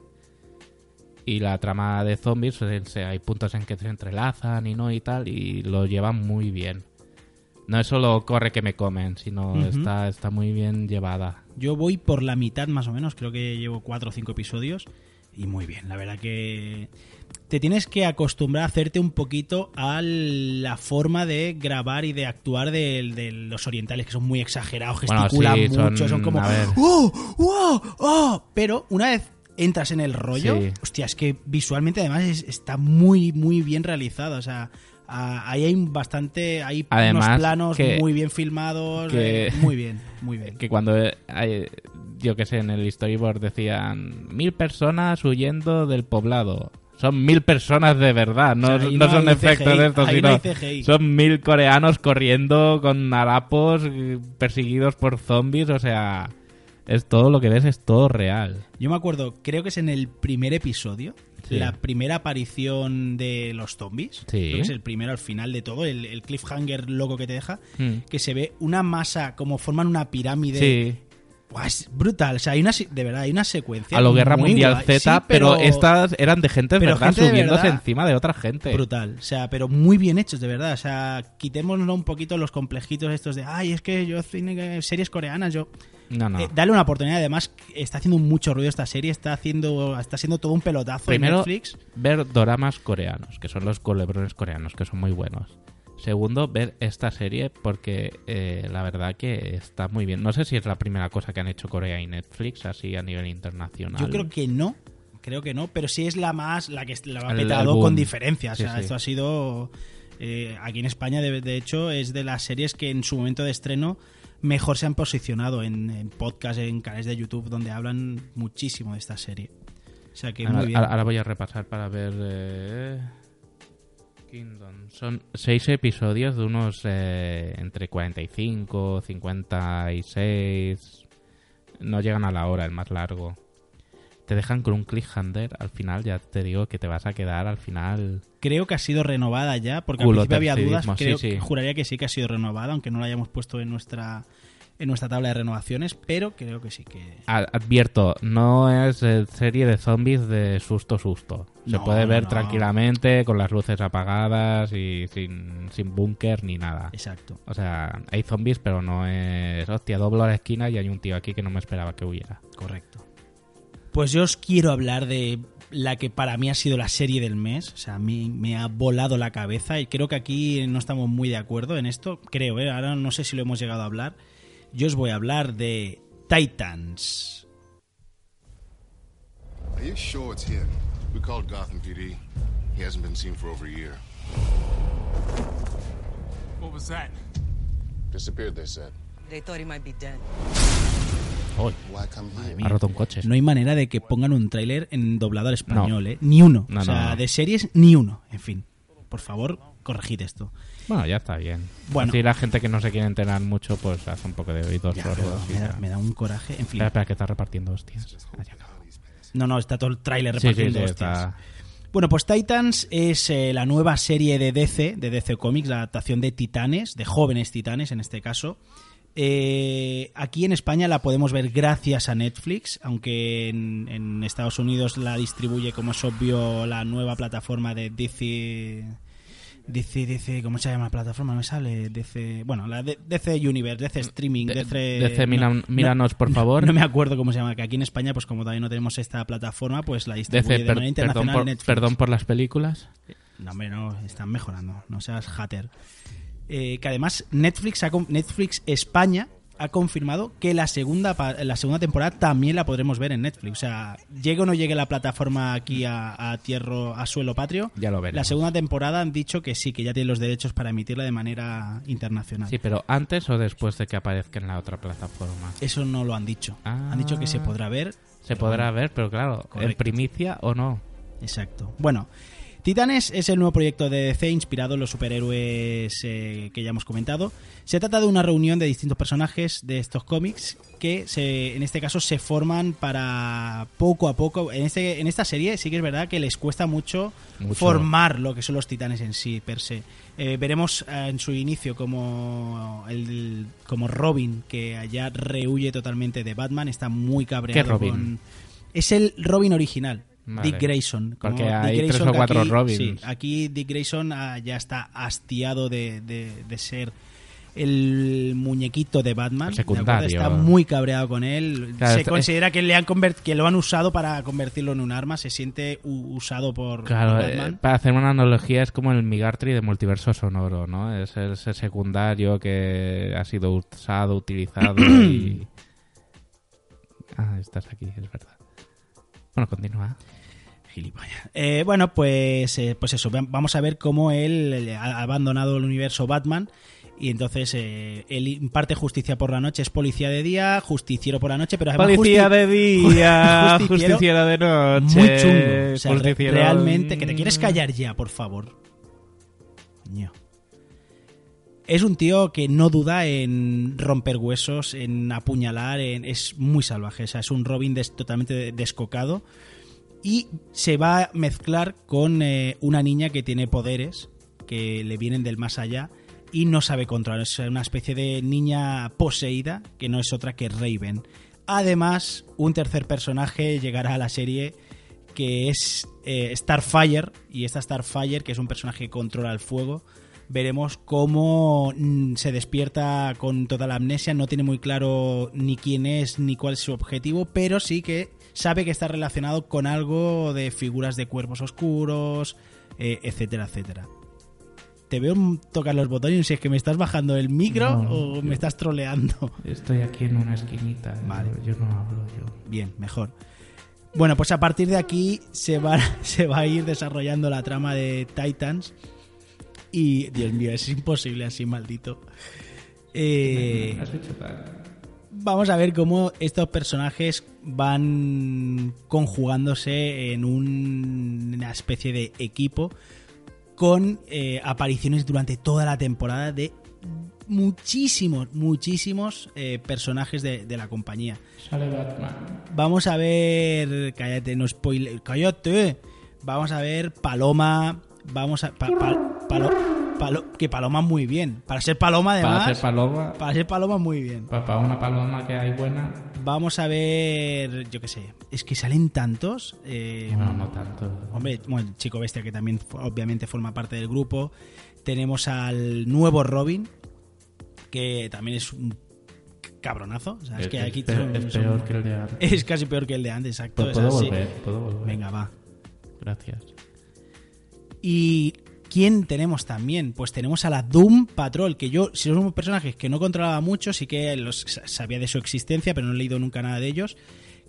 Y la trama de zombies, hay puntos en que se entrelazan y no y tal, y lo llevan muy bien. No es solo corre que me comen, sino está, está muy bien llevada. Yo voy por la mitad más o menos, creo que llevo cuatro o cinco episodios y muy bien, la verdad que te tienes que acostumbrar a hacerte un poquito a la forma de grabar y de actuar de, de los orientales, que son muy exagerados, Bueno, gesticulan sí, mucho, son, como. ¡Oh! ¡Oh! ¡Oh! Pero una vez entras en el rollo, Sí. hostia, es que visualmente además es- está muy, muy bien realizado, o sea... Ahí hay bastante, hay Además, unos planos que- muy bien filmados, que- eh, muy bien, muy bien. Que cuando, eh, hay- yo que sé, en el storyboard decían mil personas huyendo del poblado. Son mil personas de verdad, no, O sea, ahí no no son efectos de estos, sino no son mil coreanos corriendo con harapos eh, perseguidos por zombies, o sea, es todo lo que ves, es todo real. Yo me acuerdo, creo que es en el primer episodio, Sí. la primera aparición de los zombies. Sí. Creo que es el primero al final de todo, el, el cliffhanger loco que te deja, Hmm. que se ve una masa como forman una pirámide. Es brutal, o sea, hay una, de verdad, hay una secuencia. a lo Guerra Mundial guay. Z, Sí, pero, estas eran de gente pero verdad gente de subiéndose verdad. encima de otra gente. Brutal, o sea, pero muy bien hechos, de verdad. O sea, quitémonos un poquito los complejitos estos de, ay, es que yo cine, series coreanas, yo. No, no. Eh, dale una oportunidad, además, está haciendo mucho ruido esta serie, está haciendo, está siendo todo un pelotazo Primero, en Netflix. ver doramas coreanos, que son los culebrones coreanos, que son muy buenos. Segundo, ver esta serie porque eh, la verdad que está muy bien. No sé si es la primera cosa que han hecho Corea y Netflix así a nivel internacional. Yo creo que no, creo que no, pero sí es la más, la que la ha petado con diferencia. O sea, sí. esto ha sido. eh, aquí en España, de, de hecho, es de las series que en su momento de estreno mejor se han posicionado en, en podcast, en canales de YouTube, donde hablan muchísimo de esta serie. O sea que Ahora, muy bien. ahora- ahora voy a repasar para ver. eh, Kingdom. Son seis episodios de unos eh, entre 45, 56. No llegan a la hora, el más largo. Te dejan con un cliffhanger al final, ya te digo que te vas a quedar al final. Creo que ha sido renovada ya, porque al principio había dudas. tercidismo, sí, Creo, sí. Juraría que sí que ha sido renovada, aunque no la hayamos puesto en nuestra en nuestra tabla de renovaciones, pero creo que sí que. Advierto, no es serie de zombies de susto susto. Se No, puede ver no. tranquilamente con las luces apagadas y sin, sin búnker ni nada. Exacto. O sea, hay zombies, pero no es. Hostia, doblo a la esquina y hay un tío aquí que no me esperaba que huyera. Correcto. Pues yo os quiero hablar de la que para mí ha sido la serie del mes. O sea, a mí me ha volado la cabeza y creo que aquí no estamos muy de acuerdo en esto. Creo, ¿eh? ahora no sé si lo hemos llegado a hablar. Yo os voy a hablar de Titans. Are you sure it's him? We called Gotham PD. He hasn't been seen for over a year. What was that? Disappeared, they said. They thought he might be dead. Ha roto un coche. No hay manera de que pongan un tráiler en doblado al español, ¿eh? Ni uno. No, o sea, no, no. de series, ni uno. En fin, por favor, corregid esto. Bueno, ya está bien. Bueno. Así la gente que no se quiere enterar mucho, pues hace un poco de oídos Ya, sordos. y me, da, ya. me da un coraje. En fin. Espera, espera, que está repartiendo hostias. Ah, ya acabo. No, no, está todo el tráiler Sí, sí, repartiendo sí, hostias. está. Bueno, pues Titans es eh, la nueva serie de DC, de DC Comics, la adaptación de Titanes, de jóvenes titanes en este caso. Eh, aquí en España la podemos ver gracias a Netflix, aunque en, en Estados Unidos la distribuye, como es obvio, la nueva plataforma de DC. DC, DC, ¿cómo se llama la plataforma? No me sale. DC, bueno, la de- DC Universe, DC Streaming, De- DC. DC, no, míranos, por favor. No me acuerdo cómo se llama, que aquí en España, pues como todavía no tenemos esta plataforma, pues la distribuye DC, de per- manera perdón, internacional por, Netflix. perdón por las películas. No, hombre, no, están mejorando. No seas hater. Eh, que además Netflix, Netflix España ha confirmado que la segunda, la segunda temporada también la podremos ver en Netflix. O sea, llegue o no llegue la plataforma aquí a, a tierra, a suelo patrio, Ya lo veremos. la segunda temporada han dicho que sí, que ya tienen los derechos para emitirla de manera internacional. Sí, pero antes o después de que aparezca en la otra plataforma. Eso no lo han dicho. Ah. Han dicho que se podrá ver. Se podrá bueno. ver, pero claro, en primicia o no. Exacto. Bueno, Titanes es el nuevo proyecto de DC inspirado en los superhéroes eh, que ya hemos comentado. Se trata de una reunión de distintos personajes de estos cómics que se, en este caso se forman para poco a poco. En, este, en esta serie sí que es verdad que les cuesta mucho, Mucho. formar lo que son los titanes en sí, per se. Eh, veremos eh, en su inicio como, el, como Robin, que allá rehuye totalmente de Batman, está muy cabreado. ¿Qué Robin? con- Es el Robin original. Vale. Dick Grayson. como Porque Dick hay tres o cuatro aquí- Robins. sí, aquí Dick Grayson ah, ya está hastiado de, de- de ser el muñequito de Batman. Secundario. Está muy cabreado con él. Claro, se considera que le han que lo han usado para convertirlo en un arma. Se siente usado por, Claro, por eh, Batman. para hacer una analogía es como el Migartri de Multiverso Sonoro, ¿no? Es ese secundario que ha sido usado, utilizado y... Ah, estás aquí, es verdad. Bueno, continúa. Eh, bueno, pues, eh, pues eso, va- vamos a ver cómo él ha abandonado el universo Batman y entonces eh, él imparte justicia por la noche, es policía de día, justiciero por la noche, pero además Policía justi- de día, justiciero justiciero de noche. Muy chungo. O sea, re- realmente, que te quieres callar ya, por favor. Coño. Es un tío que no duda en romper huesos, en apuñalar, en- es muy salvaje. O sea, es un Robin totalmente descocado. Y se va a mezclar con eh, una niña que tiene poderes que le vienen del más allá y no sabe controlar. Es una especie de niña poseída que no es otra que Raven. Además, un tercer personaje llegará a la serie que es eh, Starfire. Y esta Starfire, que es un personaje que controla el fuego, veremos cómo mm, se despierta con toda la amnesia. No tiene muy claro ni quién es ni cuál es su objetivo, pero sí que sabe que está relacionado con algo de figuras de cuerpos oscuros, eh, etcétera, etcétera. Te veo tocar los botones si es que me estás bajando el micro No, o yo- me estás troleando. Estoy aquí en una esquinita. Vale. Yo, yo no hablo yo. Bien, mejor. Bueno, pues a partir de aquí se va, se va a ir desarrollando la trama de Titans. Y, Dios mío, es imposible así, maldito. Eh, vamos a ver cómo estos personajes van conjugándose en un- una especie de equipo con eh, apariciones durante toda la temporada de muchísimos, muchísimos eh, personajes de, de la compañía. Sale Batman. Vamos a ver. Cállate, no spoiler. Cállate. Vamos a ver Paloma. Vamos a. pa- pa- palo- palo- que Paloma muy bien. Para ser Paloma, además. Para ser paloma. para ser Paloma muy bien. Para una paloma que hay buena. Vamos a ver. Yo qué sé. Es que salen tantos. eh, Bueno, no tanto. Hombre, bueno, Chico Bestia, que también obviamente forma parte del grupo. Tenemos al nuevo Robin, que también es un cabronazo. O sea, es, Es- que es aquí son- es son- peor que el de antes. Es casi peor que el de antes, exacto. Pues es puedo volver, puedo volver. Venga, va. Gracias. ¿Y quién tenemos también? Pues tenemos a la Doom Patrol, que yo, si son personajes que no controlaba mucho, sí que los sa- sabía de su existencia, pero no he leído nunca nada de ellos,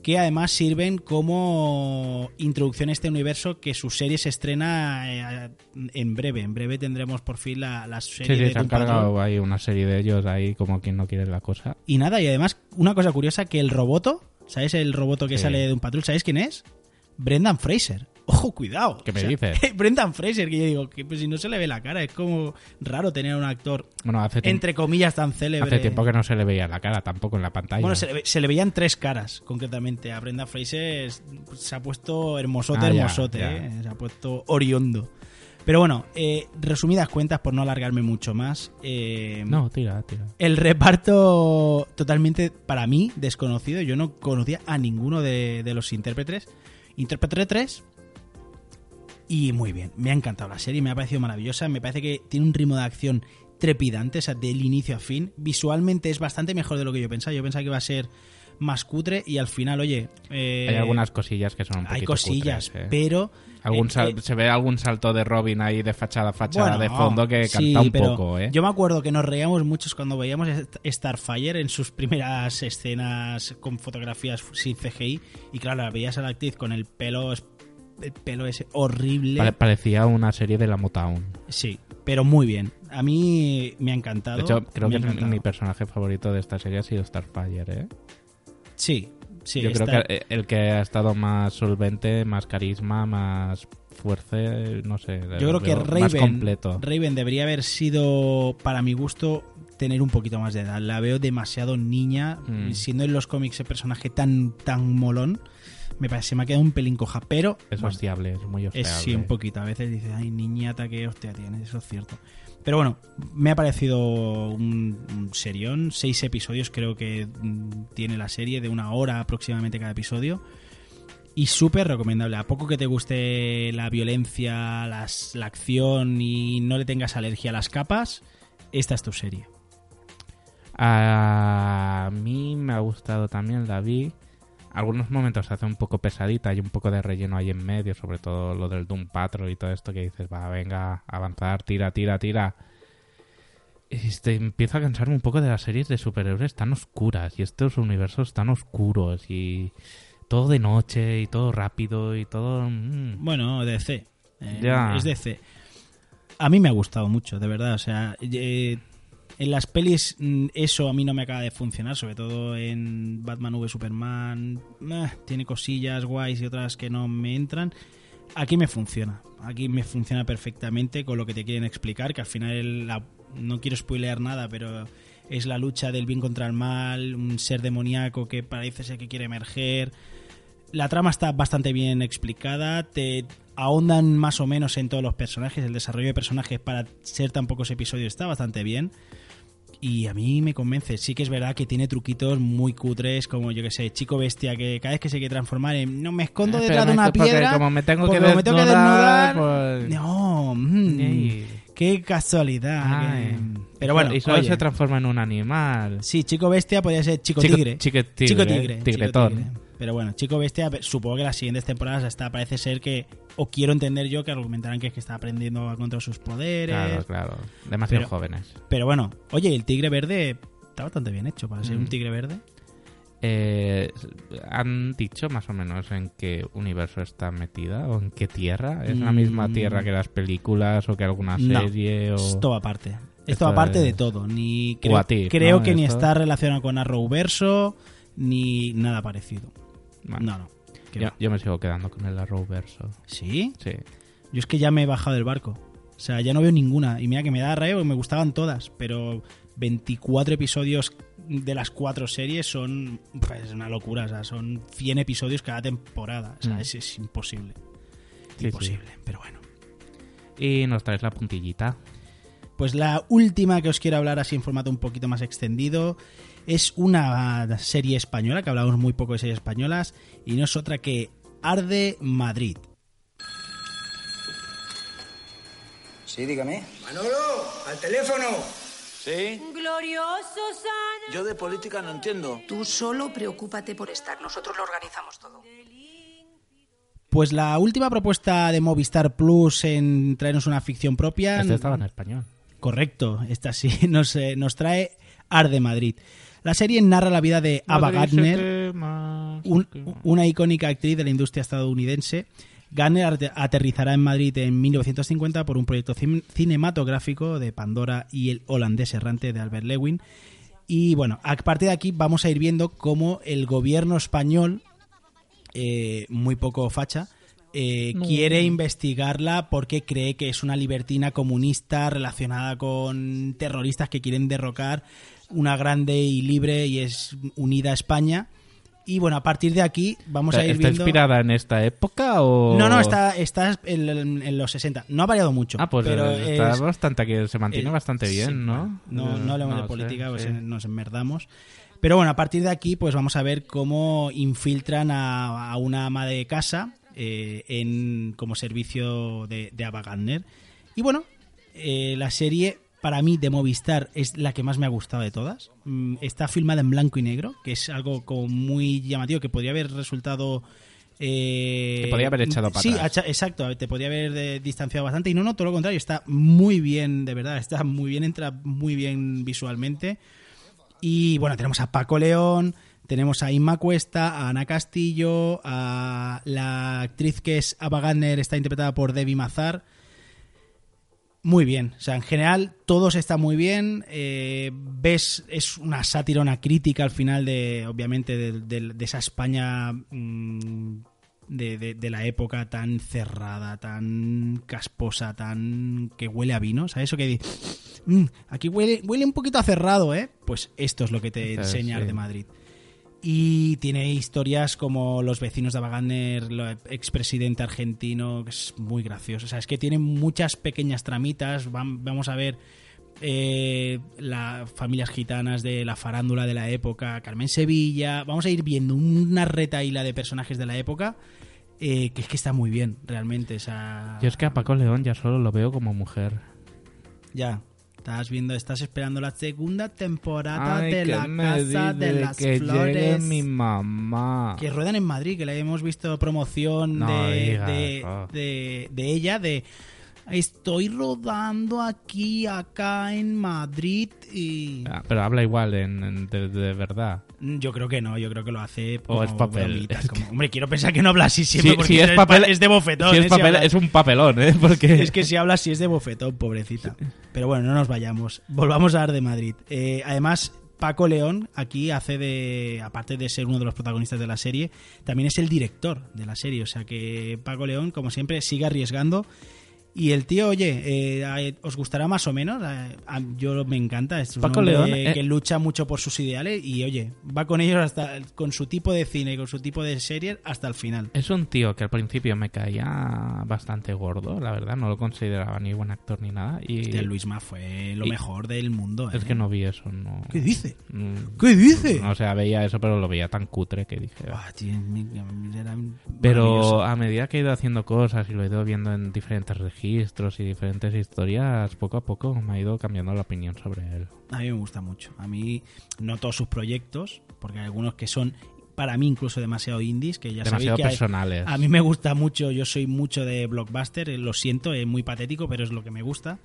que además sirven como introducción a este universo que su serie se estrena eh, en breve. En breve tendremos por fin la, la Sí, serie sí, de se han Patrol. cargado ahí una serie de ellos ahí como quien no quiere la cosa. Y nada, y además, una cosa curiosa, que el roboto, ¿sabes el roboto que Sí. sale de un patrón? ¿Sabes quién es? Brendan Fraser. Ojo, cuidado. ¿Qué me O sea, dices? Brendan Fraser, que yo digo, que pues si no se le ve la cara, es como raro tener un actor, Bueno, hace, entre comillas, tan célebre. hace tiempo que no se le veía la cara tampoco en la pantalla. Bueno, se le, ve- se le veían tres caras, concretamente. A Brendan Fraser es- se ha puesto hermosote, Ah, ya, hermosote, ya. ¿eh? Se ha puesto oriondo. Pero bueno, eh, resumidas cuentas, por no alargarme mucho más. eh, No, tira, tira. el reparto totalmente, para mí, desconocido. Yo no conocía a ninguno de, de los intérpretes. Intérprete 3. Y muy bien, me ha encantado la serie, me ha parecido maravillosa. Me parece que tiene un ritmo de acción trepidante, o sea, del inicio a fin. Visualmente es bastante mejor de lo que yo pensaba. Yo pensaba que iba a ser más cutre y al final, oye... eh, Hay algunas cosillas que son un hay poquito cosillas, cutres, ¿eh? pero... Algún eh, sal- eh, se ve algún salto de Robin ahí de fachada a fachada bueno, de fondo que sí, canta un poco, ¿eh? Yo me acuerdo que nos reíamos muchos cuando veíamos Starfire en sus primeras escenas con fotografías sin CGI y claro, la veías a la actriz con el pelo el pelo ese horrible. Pare- parecía una serie de la Motown. Sí, pero muy bien. A mí me ha encantado. De hecho, creo me que mi- personaje favorito de esta serie ha sido Starfire, ¿eh? Sí, sí. Yo creo que el que ha estado más solvente, más carisma, más fuerza, no sé. Yo creo que más Raven, completo. Raven debería haber sido, para mi gusto, tener un poquito más de edad. La veo demasiado niña, Mm. siendo en los cómics el personaje tan, tan molón. Me parece, se me ha quedado un pelín coja, pero Es bueno, hostiable, es muy es hostiable. sí un poquito. A veces dices, ay, niñata, que hostia tienes, eso es cierto. Pero bueno, me ha parecido un, un serión. Seis episodios creo que mm, tiene la serie, de una hora aproximadamente cada episodio. Y súper recomendable. A poco que te guste la violencia, las- la acción y no le tengas alergia a las capas, esta es tu serie. A mí me ha gustado también, la vi. Algunos momentos se hace un poco pesadita, hay un poco de relleno ahí en medio, sobre todo lo del Doom Patrol y todo esto que dices, va, venga, avanzar, tira, tira, tira. Este, empiezo a cansarme un poco de las series de superhéroes tan oscuras y estos universos tan oscuros y todo de noche y todo rápido y todo... mm. Bueno, DC. Eh, Ya. Es DC. A mí me ha gustado mucho, de verdad. O sea, eh, en las pelis mm, eso a mí no me acaba de funcionar, sobre todo en Batman v Superman. tiene cosillas guays y otras que no me entran. Aquí me funciona. Aquí me funciona perfectamente con lo que te quieren explicar, que al final la- no quiero spoilear nada, pero es la lucha del bien contra el mal, un ser demoníaco que parece ser que quiere emerger. La trama está bastante bien explicada, te ahondan más o menos en todos los personajes, el desarrollo de personajes para ser tan pocos episodios está bastante bien. Y a mí me convence, sí que es verdad que tiene truquitos muy cutres, como yo que sé, Chico Bestia, que cada vez que se quiere transformar en no me escondo Eh, detrás de una piedra. como me tengo que porque como me tengo que desnudar, pues- No, mm, qué casualidad. Ay. que- Pero bueno, y solo oye, se transforma en un animal. Sí, Chico Bestia podría ser Chico, Chico- Tigre. Chico Tigre, Chico Tigre. tigretón. Chico Tigre. Pero bueno, Chico Bestia, supongo que las siguientes temporadas hasta parece ser que, o quiero entender yo, que argumentarán que es que está aprendiendo a controlar sus poderes. Claro, claro. Demasiado Pero- jóvenes. Pero bueno, oye, el tigre verde está bastante bien hecho para ser Mm. un tigre verde. Eh, ¿Han dicho más o menos en qué universo está metida o en qué tierra? ¿Es la misma Mm. tierra que las películas o que alguna No, serie? o... Esto aparte. Esto, Esto aparte es- de todo. Ni creo, What if, creo ¿no? que ni está relacionado con Arrowverso ni nada parecido. Bueno, No, no. yo, me sigo quedando con el Arrowverso. ¿Sí? Sí. Yo es que ya me he bajado del barco. O sea, ya no veo ninguna. Y mira que me da reo me gustaban todas. Pero 24 episodios de las cuatro series son pues, una locura. O sea, son 100 episodios cada temporada. O sea, Mm. es, es imposible. Sí, imposible. Pero bueno. Y nos traes la puntillita. Pues la última que os quiero hablar así en formato un poquito más extendido es una serie española, que hablamos muy poco de series españolas, y no es otra que Arde Madrid. Sí, dígame. Manolo, al teléfono. ¿Sí? Glorioso San. Yo de política no entiendo. Tú solo preocúpate por estar, nosotros lo organizamos todo. Pues la última propuesta de Movistar Plus en traernos una ficción propia. Este estaba en español. Correcto, esta sí nos, eh, nos trae Arde Madrid. La serie narra la vida de Ava Gardner, un- una icónica actriz de la industria estadounidense. Gardner aterrizará en Madrid en 1950 por un proyecto cin- cinematográfico de Pandora y el holandés errante de Albert Lewin. Y bueno, a partir de aquí vamos a ir viendo cómo el gobierno español, eh, muy poco facha, eh, No. quiere investigarla porque cree que es una libertina comunista relacionada con terroristas que quieren derrocar una grande y libre y es unida a España. Y bueno, a partir de aquí vamos a ir ¿Está viendo... inspirada en esta época o...? No, no, está, está en, los 60. No ha variado mucho. Ah, pues pero eh, está es- bastante aquí, se mantiene eh, bastante sí, bien, ¿no? No, no hablemos de sé, política, pues sí. nos enmerdamos. Pero bueno, a partir de aquí, pues vamos a ver cómo infiltran a, a una ama de casa eh, en como servicio de, de Ava Gardner. Y bueno, eh, la serie para mí de Movistar es la que más me ha gustado de todas. Mm, Está filmada en blanco y negro, que es algo como muy llamativo, que podría haber resultado... eh, Te podría haber echado para Sí, atrás. exacto, te podría haber eh, distanciado bastante. Y no, no, todo lo contrario, está muy bien, de verdad, está muy bien, entra muy bien visualmente. Y bueno, tenemos a Paco León, tenemos a Inma Cuesta, a Ana Castillo, a la actriz que es Ava Gardner, está interpretada por Debbie Mazar. Muy bien, o sea, en general todos están muy bien. eh, ves, es una sátira, una crítica al final de, obviamente, de, de- de esa España mm, de, de- de la época tan cerrada, tan casposa, tan que huele a vino, ¿sabes? Eso que di- "Mm, aquí huele, huele un poquito a cerrado, ¿eh? Pues esto es lo que te enseña sí. de Madrid. Y tiene historias como Los vecinos de Abaganer, el expresidente argentino, que es muy gracioso. O sea, es que tiene muchas pequeñas tramitas. Vam- Vamos a ver eh, las familias gitanas de la farándula de la época, Carmen Sevilla. Vamos a ir viendo una retaíla de personajes de la época eh, que es que está muy bien, realmente. O sea, Yo es que a Paco León ya solo lo veo como mujer. ya. Estás viendo, estás esperando la segunda temporada Ay, de La Casa de las que Flores. mi mamá. que ruedan en Madrid, que le hemos visto promoción No de, oh. de- de ella, de estoy rodando aquí, acá en Madrid y... Ah, Pero habla igual en, en- de, de verdad. Yo creo que no, yo creo que lo hace O como es papel. bromitas, Es como- Hombre, quiero pensar que no habla así siempre Si- porque si es pa- papel- es de bofetón. si es ¿eh? papel, es un papelón, ¿eh? Porque- Es que si habla así es de bofetón, pobrecita. Pero bueno, no nos vayamos. Volvamos a hablar de Madrid. Eh, además, Paco León aquí hace de, aparte de ser uno de los protagonistas de la serie, también es el director de la serie. O sea que Paco León, como siempre, sigue arriesgando. Y el tío, oye, eh, a- ¿os gustará más o menos? Eh, a- yo me encanta. Es un Paco León, eh. que lucha mucho por sus ideales y, oye, va con ellos hasta con su tipo de cine, con su tipo de series hasta el final. Es un tío que al principio me caía bastante gordo, la verdad. No lo consideraba ni buen actor ni nada. Y Hostia, Luisma fue lo y- mejor del mundo. Es ¿eh? que no vi eso, no. ¿Qué dice? Mm, ¿Qué dice? O sea, veía eso, pero lo veía tan cutre que dije. "Ah". Tío, era Pero a medida que he ido haciendo cosas y lo he ido viendo en diferentes registros y diferentes historias, poco a poco me ha ido cambiando la opinión sobre él. A mí me gusta mucho. A mí, no todos sus proyectos, porque hay algunos que son, para mí, incluso demasiado indies, que ya Demasiado sabéis que personales. a mí me gusta mucho, yo soy mucho de blockbuster, eh, lo siento, es muy patético, pero es lo que me gusta.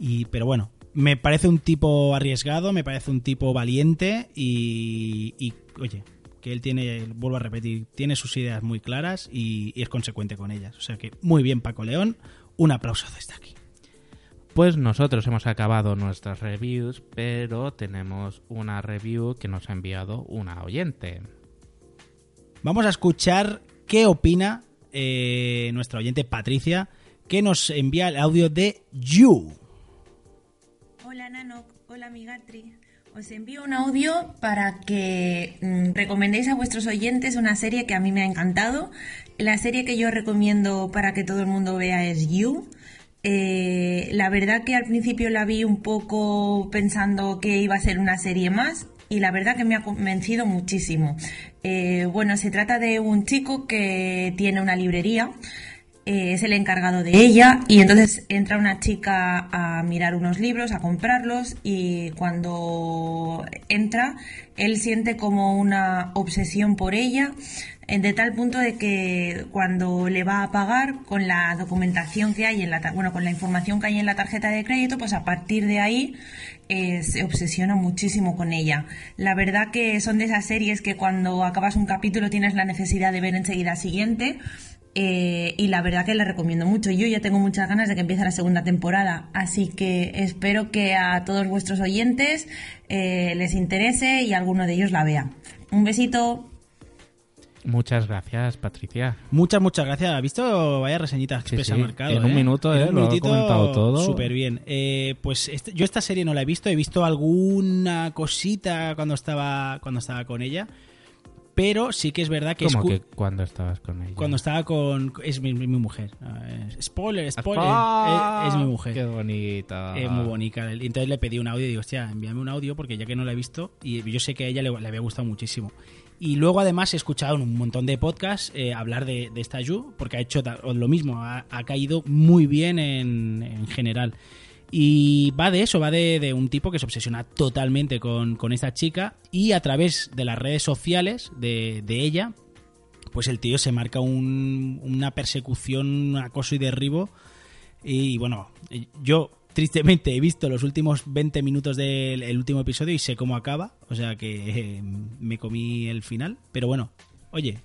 Y, pero bueno, me parece un tipo arriesgado, me parece un tipo valiente y, y, oye, que él tiene, vuelvo a repetir, tiene sus ideas muy claras y, y es consecuente con ellas. O sea que muy bien Paco León, un aplauso desde aquí. Pues nosotros hemos acabado nuestras reviews, pero tenemos una review que nos ha enviado una oyente. Vamos a escuchar qué opina eh, nuestra oyente Patricia, que nos envía el audio de You. Hola Nano, hola Migatri. Os envío un audio para que mm, recomendéis a vuestros oyentes una serie que a mí me ha encantado. La serie que yo recomiendo para que todo el mundo vea es You. Eh, la verdad que al principio la vi un poco pensando que iba a ser una serie más y la verdad que me ha convencido muchísimo. Eh, bueno, se trata de un chico que tiene una librería eh, es el encargado de ella y entonces entra una chica a mirar unos libros, a comprarlos y cuando entra él siente como una obsesión por ella eh, de tal punto de que cuando le va a pagar con la documentación que hay en la bueno con la información que hay en la tarjeta de crédito pues a partir de ahí eh, se obsesiona muchísimo con ella. La verdad que son de esas series que cuando acabas un capítulo tienes la necesidad de ver enseguida siguiente. Eh, y la verdad que la recomiendo mucho. Yo ya tengo muchas ganas de que empiece la segunda temporada, así que espero que a todos vuestros oyentes eh, les interese y alguno de ellos la vea. Un besito. Muchas gracias, Patricia. Muchas, muchas gracias. ¿Has visto? Vaya reseñita Sí, expresa sí. marcado. En un ¿eh? minuto, ¿eh? Lo ha comentado todo. Súper bien. Eh, pues este- yo esta serie no la he visto. He visto alguna cosita cuando estaba, cuando estaba con ella. Pero sí que es verdad que... ¿Cómo escu- que cuando estabas con ella? Cuando estaba con... Es mi, mi mujer. Spoiler, spoiler. Ah, Es, es mi mujer. Qué bonita. Es muy bonita. Y Entonces le pedí un audio y digo, hostia, envíame un audio porque ya que no la he visto y yo sé que a ella le, le había gustado muchísimo. Y luego además he escuchado en un montón de podcasts eh, hablar de, de esta Yu porque ha hecho lo mismo, ha, ha caído muy bien en, en general. Y va de eso, va de, de un tipo que se obsesiona totalmente con, con esta chica y a través de las redes sociales de, de ella, pues el tío se marca un- una persecución, acoso y derribo. Y bueno, yo tristemente he visto los últimos 20 minutos del el último episodio y sé cómo acaba. O sea que eh, me comí el final. Pero bueno, oye,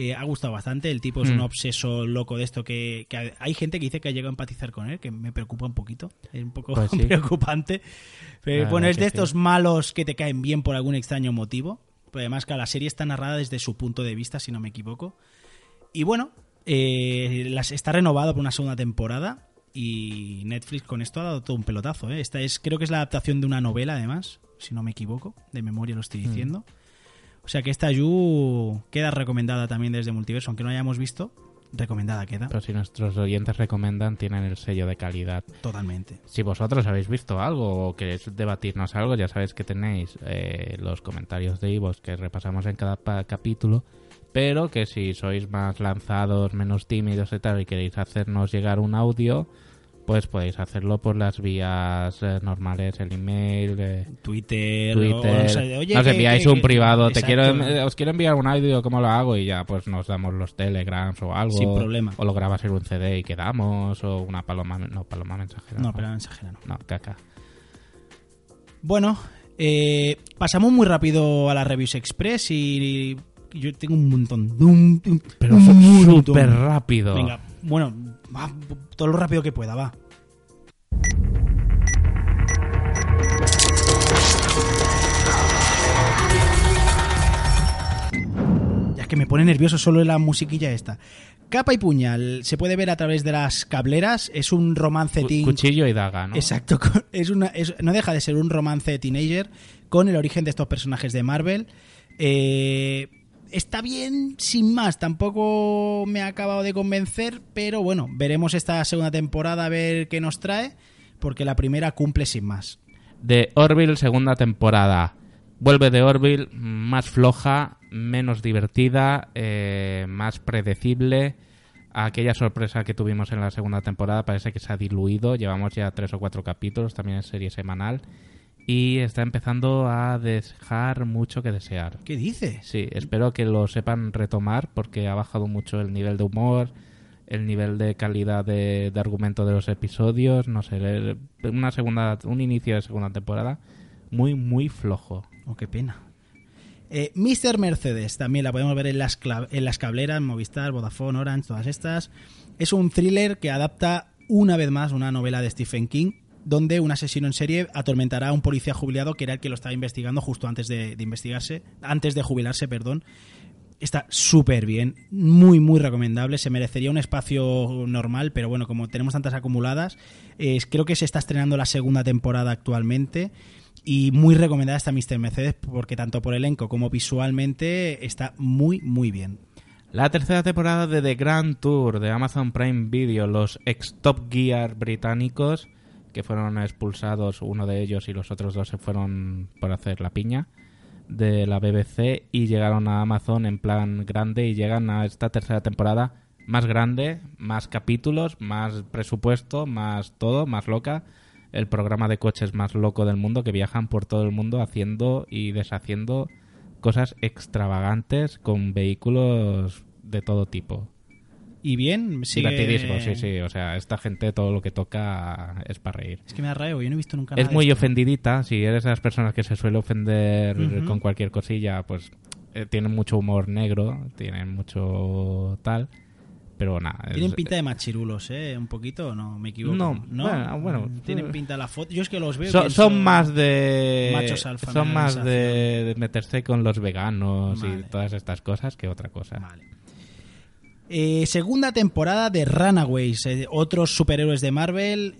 eh, ha gustado bastante. El tipo es un Mm. obseso loco de esto que, que hay gente que dice que ha llegado a empatizar con él, que me preocupa un poquito. Es un poco Pues sí. preocupante. Pero bueno, es de estos sí. malos que te caen bien por algún extraño motivo. Pero además que la serie está narrada desde su punto de vista, si no me equivoco. Y bueno, eh, las, está renovado por una segunda temporada. Y Netflix con esto ha dado todo un pelotazo. ¿eh? Esta es, creo que es la adaptación de una novela, además, si no me equivoco. De memoria lo estoy Mm. O sea que esta Yu queda recomendada también desde Multiverso, aunque no hayamos visto. Recomendada queda. Pero si nuestros oyentes recomiendan, tienen el sello de calidad. Totalmente. Si vosotros habéis visto algo o queréis debatirnos algo, ya sabéis que tenéis eh, los comentarios de Ivos que repasamos en cada capítulo. Pero que si sois más lanzados, menos tímidos y tal, y queréis hacernos llegar un audio, pues podéis hacerlo por las vías eh, normales, el email, eh, Twitter, Twitter. o- o sea, oye, nos que- enviáis que- un que- privado. Te quiero, eh, os quiero enviar un audio, ¿cómo lo hago? Y ya, pues nos damos los telegrams o algo. Sin problema. O lo grabas en un CD y quedamos. O una paloma, no, paloma mensajera. No, paloma mensajera no. No, caca. Bueno, eh, pasamos muy rápido a la Reviews Express y yo tengo un montón. Pero súper rápido. Venga, bueno, va, todo lo rápido que pueda, va. Ya es que me pone nervioso solo la musiquilla esta. Capa y puñal se puede ver a través de las cableras. Es un romance teen Cuchillo y daga, ¿no? Exacto, es una, es- no deja de ser un romance teenager con el origen de estos personajes de Marvel. Eh, está bien, sin más, tampoco me ha acabado de convencer, pero bueno, veremos esta segunda temporada a ver qué nos trae, porque la primera cumple sin más. De Orville, segunda temporada. Vuelve de Orville, más floja, menos divertida, eh, más predecible. Aquella sorpresa que tuvimos en la segunda temporada parece que se ha diluido. Llevamos ya tres o cuatro capítulos, también es serie semanal. Y está empezando a dejar mucho que desear. ¿Qué dices? Sí, espero que lo sepan retomar porque ha bajado mucho el nivel de humor, el nivel de calidad de, de argumento de los episodios. No sé, una segunda, un inicio de segunda temporada muy, muy flojo. Oh, qué pena. Eh, Mr. Mercedes, también la podemos ver en las, en las cableras, Movistar, Vodafone, Orange, todas estas. Es un thriller que adapta una vez más una novela de Stephen King, donde un asesino en serie atormentará a un policía jubilado que era el que lo estaba investigando justo antes de, investigarse, antes de jubilarse, perdón. Está súper bien, muy, muy recomendable. Se merecería un espacio normal, pero bueno, como tenemos tantas acumuladas, creo que se está estrenando la segunda temporada actualmente. Y muy recomendada está Mr. Mercedes porque tanto por elenco como visualmente está muy, muy bien. La tercera temporada de The Grand Tour de Amazon Prime Video, los ex Top Gear británicos, que fueron expulsados, uno de ellos y los otros dos se fueron por hacer la piña, de la BBC y llegaron a Amazon en plan grande y llegan a esta tercera temporada más grande, más capítulos, más presupuesto, más todo, más loca. El programa de coches más loco del mundo que viajan por todo el mundo haciendo y deshaciendo cosas extravagantes con vehículos de todo tipo. Y bien, sigue... Divertidísimo, sí, sí. O sea, esta gente todo lo que toca es para reír. Es que me da reo, yo no he visto nunca nada Es de muy esto. ofendidita. Si eres de las personas que se suele ofender con cualquier cosilla, pues eh, tienen mucho humor negro, tienen mucho tal. Pero nada. es- Tienen pinta de machirulos, ¿eh? Un poquito, ¿no? Me equivoco. No, ¿no? bueno, bueno, Tienen eh, pinta la foto. Yo es que los veo. son, más de Machos alfa. son más de, de meterse con los veganos Vale. y todas estas cosas que otra cosa Eh, segunda temporada de Runaways, eh, otros superhéroes de Marvel.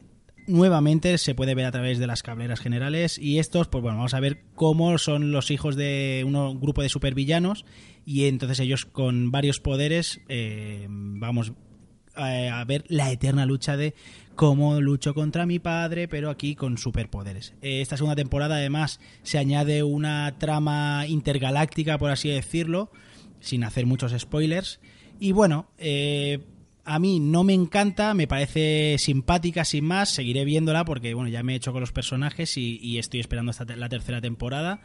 Nuevamente se puede ver a través de las cableras generales. Y estos, pues bueno, vamos a ver cómo son los hijos de un grupo de supervillanos. Y entonces ellos con varios poderes, eh, vamos eh, a ver la eterna lucha de cómo lucho contra mi padre, pero aquí con superpoderes. Esta segunda temporada además se añade una trama intergaláctica, por así decirlo, sin hacer muchos spoilers. Y bueno, eh, a mí no me encanta, me parece simpática sin más, seguiré viéndola porque bueno, ya me he hecho con los personajes y, estoy esperando hasta la tercera temporada.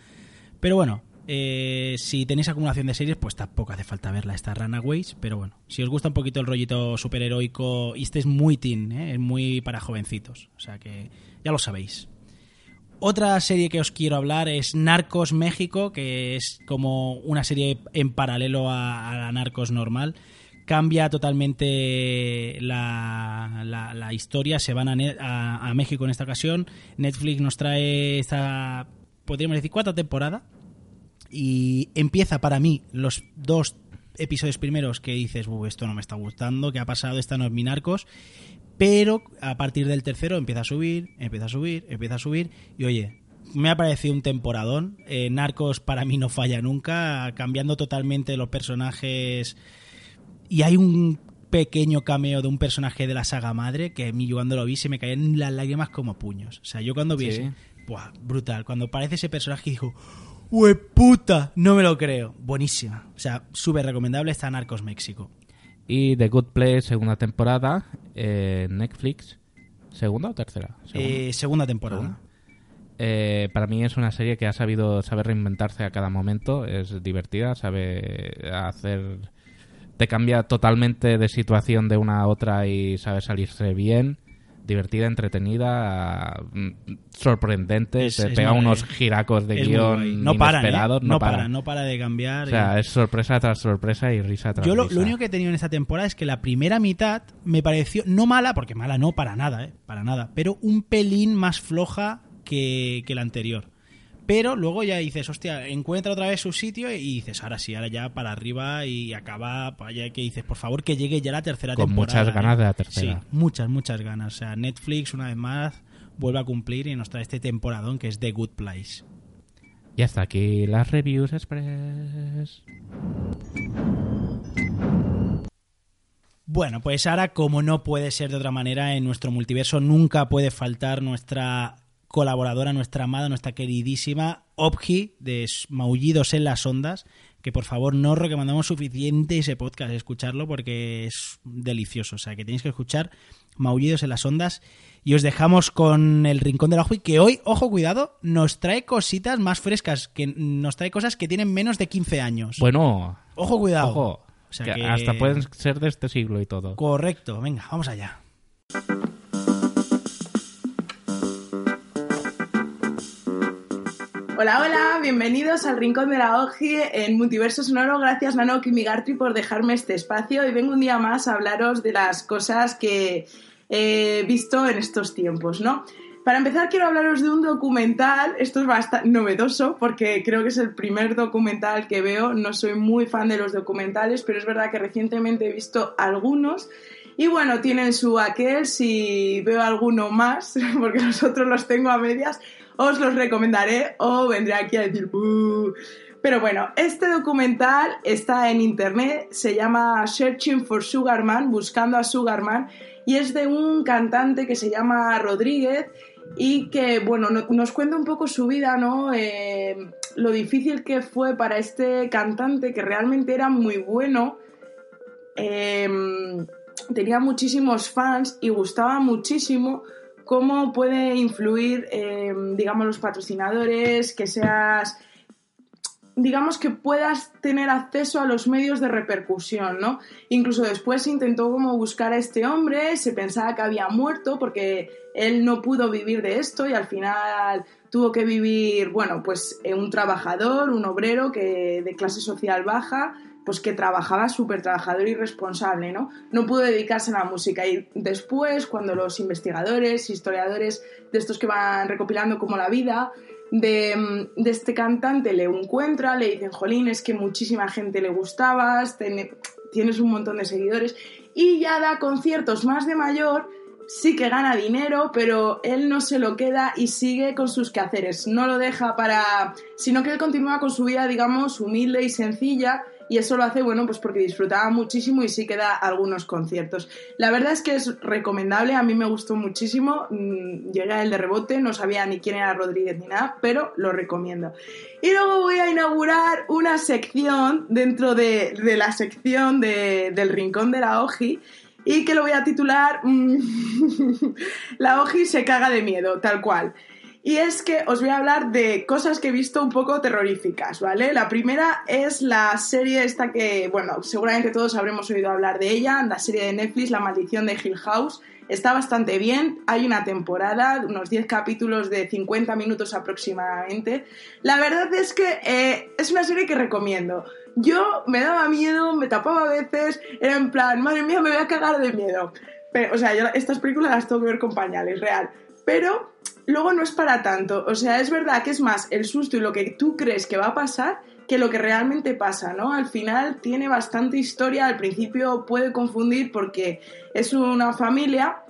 Pero bueno, eh, si tenéis acumulación de series, pues tampoco hace falta verla esta Runaways, pero bueno, si os gusta un poquito el rollito superheroico, este es muy teen, ¿eh? es muy para jovencitos, o sea que ya lo sabéis. Otra serie que os quiero hablar es Narcos México, que es como una serie en paralelo a, a la Narcos normal cambia totalmente la, la, historia, se van a, a, México en esta ocasión. Netflix nos trae esta, podríamos decir, cuarta temporada. Y empieza para mí los dos episodios primeros que dices, esto no me está gustando, ¿qué ha pasado? Esta no es mi narcos. Pero a partir del tercero empieza a subir, empieza a subir, empieza a subir. Y oye, me ha parecido un temporadón. Eh, narcos para mí no falla nunca, cambiando totalmente los personajes y hay un pequeño cameo de un personaje de la saga madre que a mí yo cuando lo vi se me caían las lágrimas como puños. O sea, yo cuando vi ese, brutal. Cuando aparece ese personaje dijo, ¡Hue puta! No me lo creo. Buenísima. O sea, súper recomendable está Narcos México. Y The Good Place, segunda temporada, en Netflix. ¿Segunda o tercera? Segunda, eh, temporada. Eh, para mí es una serie que ha sabido saber reinventarse a cada momento. Es divertida, sabe hacer te cambia totalmente de situación de una a otra y sabe salirse bien divertida, entretenida, mm, sorprendente, te pega unos giracos de guion no para, ¿eh? no, para. no para de cambiar. O sea, es sorpresa tras sorpresa y risa tras Yo lo, risa. Yo lo único que he tenido en esta temporada es que la primera mitad me pareció, no mala, porque mala no, para nada, ¿eh? para nada, pero un pelín más floja que, que la anterior. Pero luego ya dices, hostia, encuentra otra vez su sitio y dices, ahora sí, ahora ya para arriba y acaba, ya que dices, por favor, que llegue ya la tercera Con temporada. muchas ganas de la tercera. Sí, muchas, muchas ganas. O sea, Netflix, una vez más, vuelve a cumplir y nos trae este temporadón que es The Good Place. Y hasta aquí las reviews express. Bueno, pues ahora, como no puede ser de otra manera, en nuestro multiverso nunca puede faltar nuestra colaboradora, nuestra amada, nuestra queridísima Opji de Maullidos en las Ondas, que por favor no recomendamos suficiente ese podcast, escucharlo porque es delicioso. O sea, que tenéis que escuchar Maullidos en las Ondas. Y os dejamos con el Rincón del Ojo y que hoy, ojo, cuidado, nos trae cositas más frescas, que nos trae cosas que tienen menos de 15 años. Bueno. Ojo, cuidado. Ojo. O sea que Hasta pueden ser de este siglo y todo. Correcto. Venga, vamos allá. Hola, hola, bienvenidos al Rincón de la Oji en Multiverso Sonoro. Gracias, Nano Kimigartri, por dejarme este espacio. Y vengo un día más a hablaros de las cosas que he visto en estos tiempos, ¿no? Para empezar, quiero hablaros de un documental. Esto es bastante novedoso porque creo que es el primer documental que veo. No soy muy fan de los documentales, pero es verdad que recientemente he visto algunos. Y bueno, tienen su aquel. Si veo alguno más, porque los otros los tengo a medias, os los recomendaré o vendré aquí a decir Pero bueno, este documental está en internet, se llama Searching for Sugarman, buscando a Sugarman, y es de un cantante que se llama Rodríguez y que, bueno, nos cuenta un poco su vida, ¿no? Eh, lo difícil que fue para este cantante, que realmente era muy bueno. Em, tenía muchísimos fans y gustaba muchísimo cómo puede influir, em, digamos, los patrocinadores, que seas, digamos, que puedas tener acceso a los medios de repercusión, ¿no? Incluso después intentó como buscar a este hombre, se pensaba que había muerto porque él no pudo vivir de esto y al final tuvo que vivir, bueno, pues un trabajador, un obrero que de clase social baja, pues que trabajaba súper trabajador y responsable, ¿no? No pudo dedicarse a la música. Y después, cuando los investigadores, historiadores de estos que van recopilando como la vida de, este cantante le encuentra, le dicen, jolín, es que muchísima gente le gustabas, tienes un montón de seguidores. Y ya da conciertos más de mayor, sí que gana dinero, pero él no se lo queda y sigue con sus quehaceres, no lo deja para... sino que él continúa con su vida, digamos, humilde y sencilla y eso lo hace, bueno, pues porque disfrutaba muchísimo y sí que da algunos conciertos. La verdad es que es recomendable, a mí me gustó muchísimo, mm, llega el de rebote, no sabía ni quién era Rodríguez ni nada, pero lo recomiendo. Y luego voy a inaugurar una sección dentro de, la sección del Rincón de la Oji, y que lo voy a titular mm, La Oji se caga de miedo, tal cual. Y es que os voy a hablar de cosas que he visto un poco terroríficas, ¿vale? La primera es la serie esta que, bueno, seguramente todos habremos oído hablar de ella, la serie de Netflix, La maldición de Hill House. Está bastante bien, hay una temporada, unos 10 capítulos de 50 minutos aproximadamente. La verdad es que eh, es una serie que recomiendo. Yo me daba miedo, me tapaba a veces, era en plan, madre mía, me voy a cagar de miedo. Pero, o sea, yo estas películas las tengo que ver con pañales, real. Pero luego no es para tanto. O sea, es verdad que es más el susto y lo que tú crees que va a pasar que lo que realmente pasa, ¿no? Al final tiene bastante historia, al principio puede confundir porque es una familia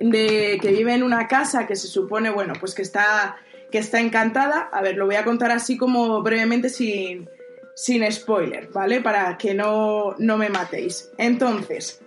de, que vive en una casa que se supone, bueno, pues que está, que está encantada. A ver, lo voy a contar así como brevemente sin, sin spoiler, ¿vale? Para que no, no me matéis. Entonces,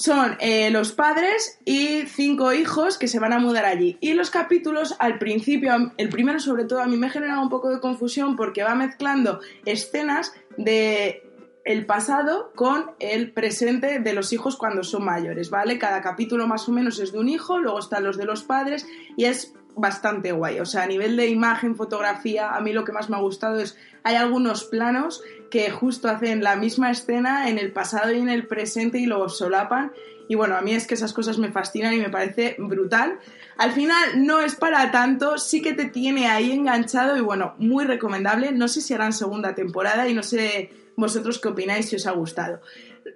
son eh, los padres y cinco hijos que se van a mudar allí. Y los capítulos, al principio, el primero sobre todo, a mí me genera un poco de confusión porque va mezclando escenas de el pasado con el presente de los hijos cuando son mayores, ¿vale? Cada capítulo más o menos es de un hijo, luego están los de los padres y es bastante guay. O sea, a nivel de imagen, fotografía, a mí lo que más me ha gustado es, hay algunos planos que justo hacen la misma escena en el pasado y en el presente y lo solapan. Y bueno, a mí es que esas cosas me fascinan y me parece brutal. Al final no es para tanto, sí que te tiene ahí enganchado y bueno, muy recomendable. No sé si harán segunda temporada y no sé vosotros qué opináis si os ha gustado.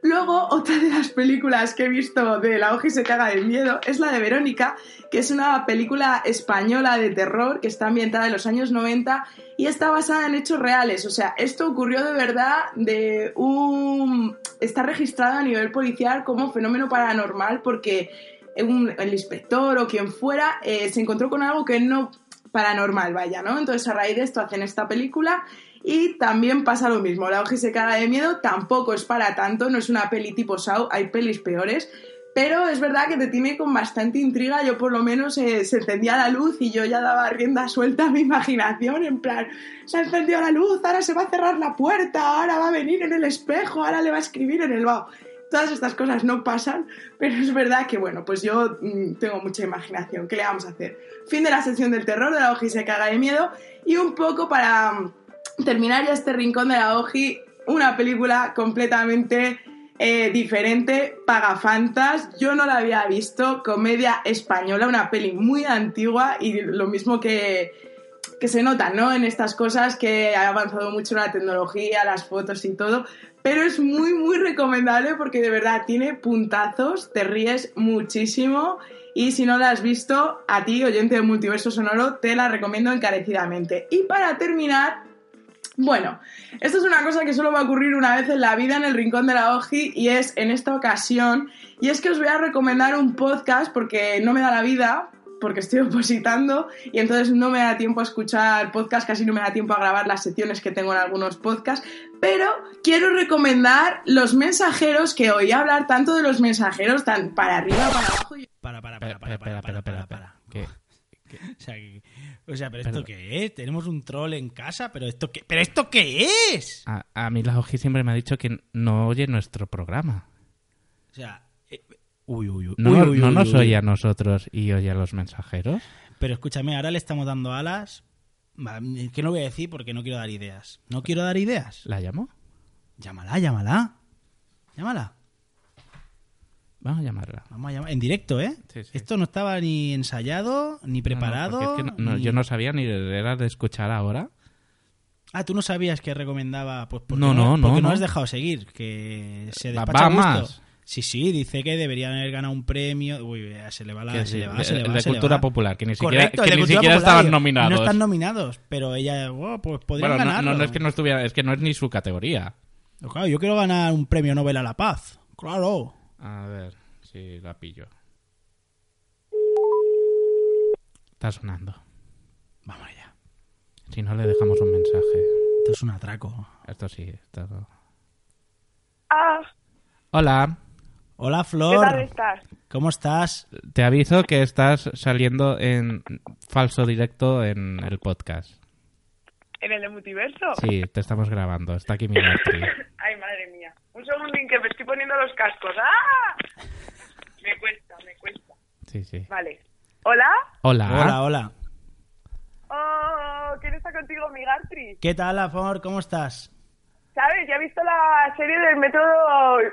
Luego, otra de las películas que he visto de La hoja y se caga de miedo es la de Verónica, que es una película española de terror que está ambientada en los años 90 y está basada en hechos reales. O sea, esto ocurrió de verdad de un... está registrado a nivel policial como fenómeno paranormal porque el inspector o quien fuera eh, se encontró con algo que no paranormal, vaya, ¿no? Entonces a raíz de esto hacen esta película y también pasa lo mismo, la caga de miedo, tampoco es para tanto, no es una peli tipo Saw, hay pelis peores, pero es verdad que te tiene con bastante intriga, yo por lo menos eh, se encendía la luz y yo ya daba rienda suelta a mi imaginación, en plan, se ha encendido la luz, ahora se va a cerrar la puerta, ahora va a venir en el espejo, ahora le va a escribir en el vaho. Todas estas cosas no pasan, pero es verdad que, bueno, pues yo mm, tengo mucha imaginación. ¿Qué le vamos a hacer? Fin de la sección del terror, de la hoja y se caga de miedo, y un poco para terminar ya este rincón de la Oji, una película completamente eh, diferente, Pagafantas. Yo no la había visto, comedia española, una peli muy antigua y lo mismo que, que se nota, ¿no? En estas cosas que ha avanzado mucho la tecnología, las fotos y todo. Pero es muy, muy recomendable porque de verdad tiene puntazos, te ríes muchísimo. Y si no la has visto, a ti, oyente de Multiverso Sonoro, te la recomiendo encarecidamente. Y para terminar, bueno, esto es una cosa que solo va a ocurrir una vez en la vida en el rincón de la Oji y es en esta ocasión. Y es que os voy a recomendar un podcast porque no me da la vida, porque estoy opositando y entonces no me da tiempo a escuchar podcast, casi no me da tiempo a grabar las secciones que tengo en algunos podcasts, pero quiero recomendar los mensajeros que oí hablar tanto de los mensajeros tan para arriba, para abajo. Y... Para, para, para, para, para, para, para, para. ¿Qué? O sea, o sea, ¿pero esto qué es? ¿Tenemos un troll en casa? ¿Pero esto qué, ¿pero esto qué es? A, a mí la Oji siempre me ha dicho que no oye nuestro programa. O sea, eh, uy, uy, uy. ¿No, uy, uy, no uy, nos oye a nosotros y oye a los mensajeros? Pero escúchame, ahora le estamos dando alas. Que no voy a decir porque no quiero dar ideas. ¿No quiero dar ideas? ¿La llamo? Llámala, llámala. Llámala. Vamos a llamarla. Vamos a llamar. En directo, ¿eh? Sí, sí. Esto no estaba ni ensayado, ni preparado. No, no, es que no- no, ni- Yo no sabía ni era de escuchar ahora. Ah, tú no sabías que recomendaba. Pues porque No, no, no, Porque no, has dejado seguir. Que se Va- despacha va a gusto. más. Sí, sí, dice que deberían haber ganado un premio. Uy, se le va la. Se le va, se le va, de se cultura va. popular, que ni siquiera- Correcto, que de ni siquiera estaban nominados. No están nominados, pero ella, oh, pues podrían Bueno, no, ganarlo. no, no es que no estuviera, es que no es ni su categoría. Claro, yo quiero ganar un premio Nobel a la Paz. Claro. A ver si la pillo. Está sonando. Vamos allá. Si no, le dejamos un mensaje. Esto es un atraco. Esto sí. Esto... Ah, Hola. Hola, ¿qué Flor. tal estás? ¿Cómo estás? Te aviso que estás saliendo en falso directo en el podcast. ¿En el de multiverso? Sí, te estamos grabando. Está aquí mi. Ay, madre mía. Un segundín que me estoy poniendo los cascos. ¡Ah! Me cuesta, me cuesta. Sí, sí. Vale. ¿Hola? Hola. Hola, hola. Oh, ¿quién está contigo, mi Gartri? ¿Qué tal, amor? ¿Cómo estás? ¿Sabes? Ya he visto la serie del método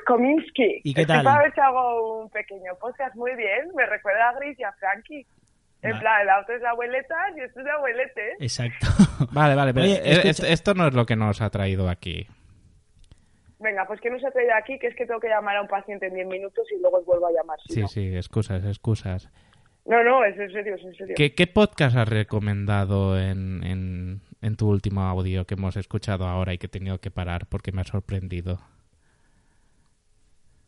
Kominsky. ¿Y qué Estoy tal? para ver si hago un pequeño podcast muy bien. Me recuerda a Gris y a Frankie. En Vale. plan, la otra es la abueleta y esto es de abuelete. Exacto. Vale, vale, pero Oye, esto no es lo que nos ha traído aquí. Venga, pues que no se ha traído aquí, que es que tengo que llamar a un paciente en 10 minutos y luego os vuelvo a llamar. si Sí, no. sí, excusas, excusas. No, no, es en serio, es en serio. ¿Qué, qué podcast has recomendado en, en, en tu último audio que hemos escuchado ahora y que he tenido que parar porque me ha sorprendido?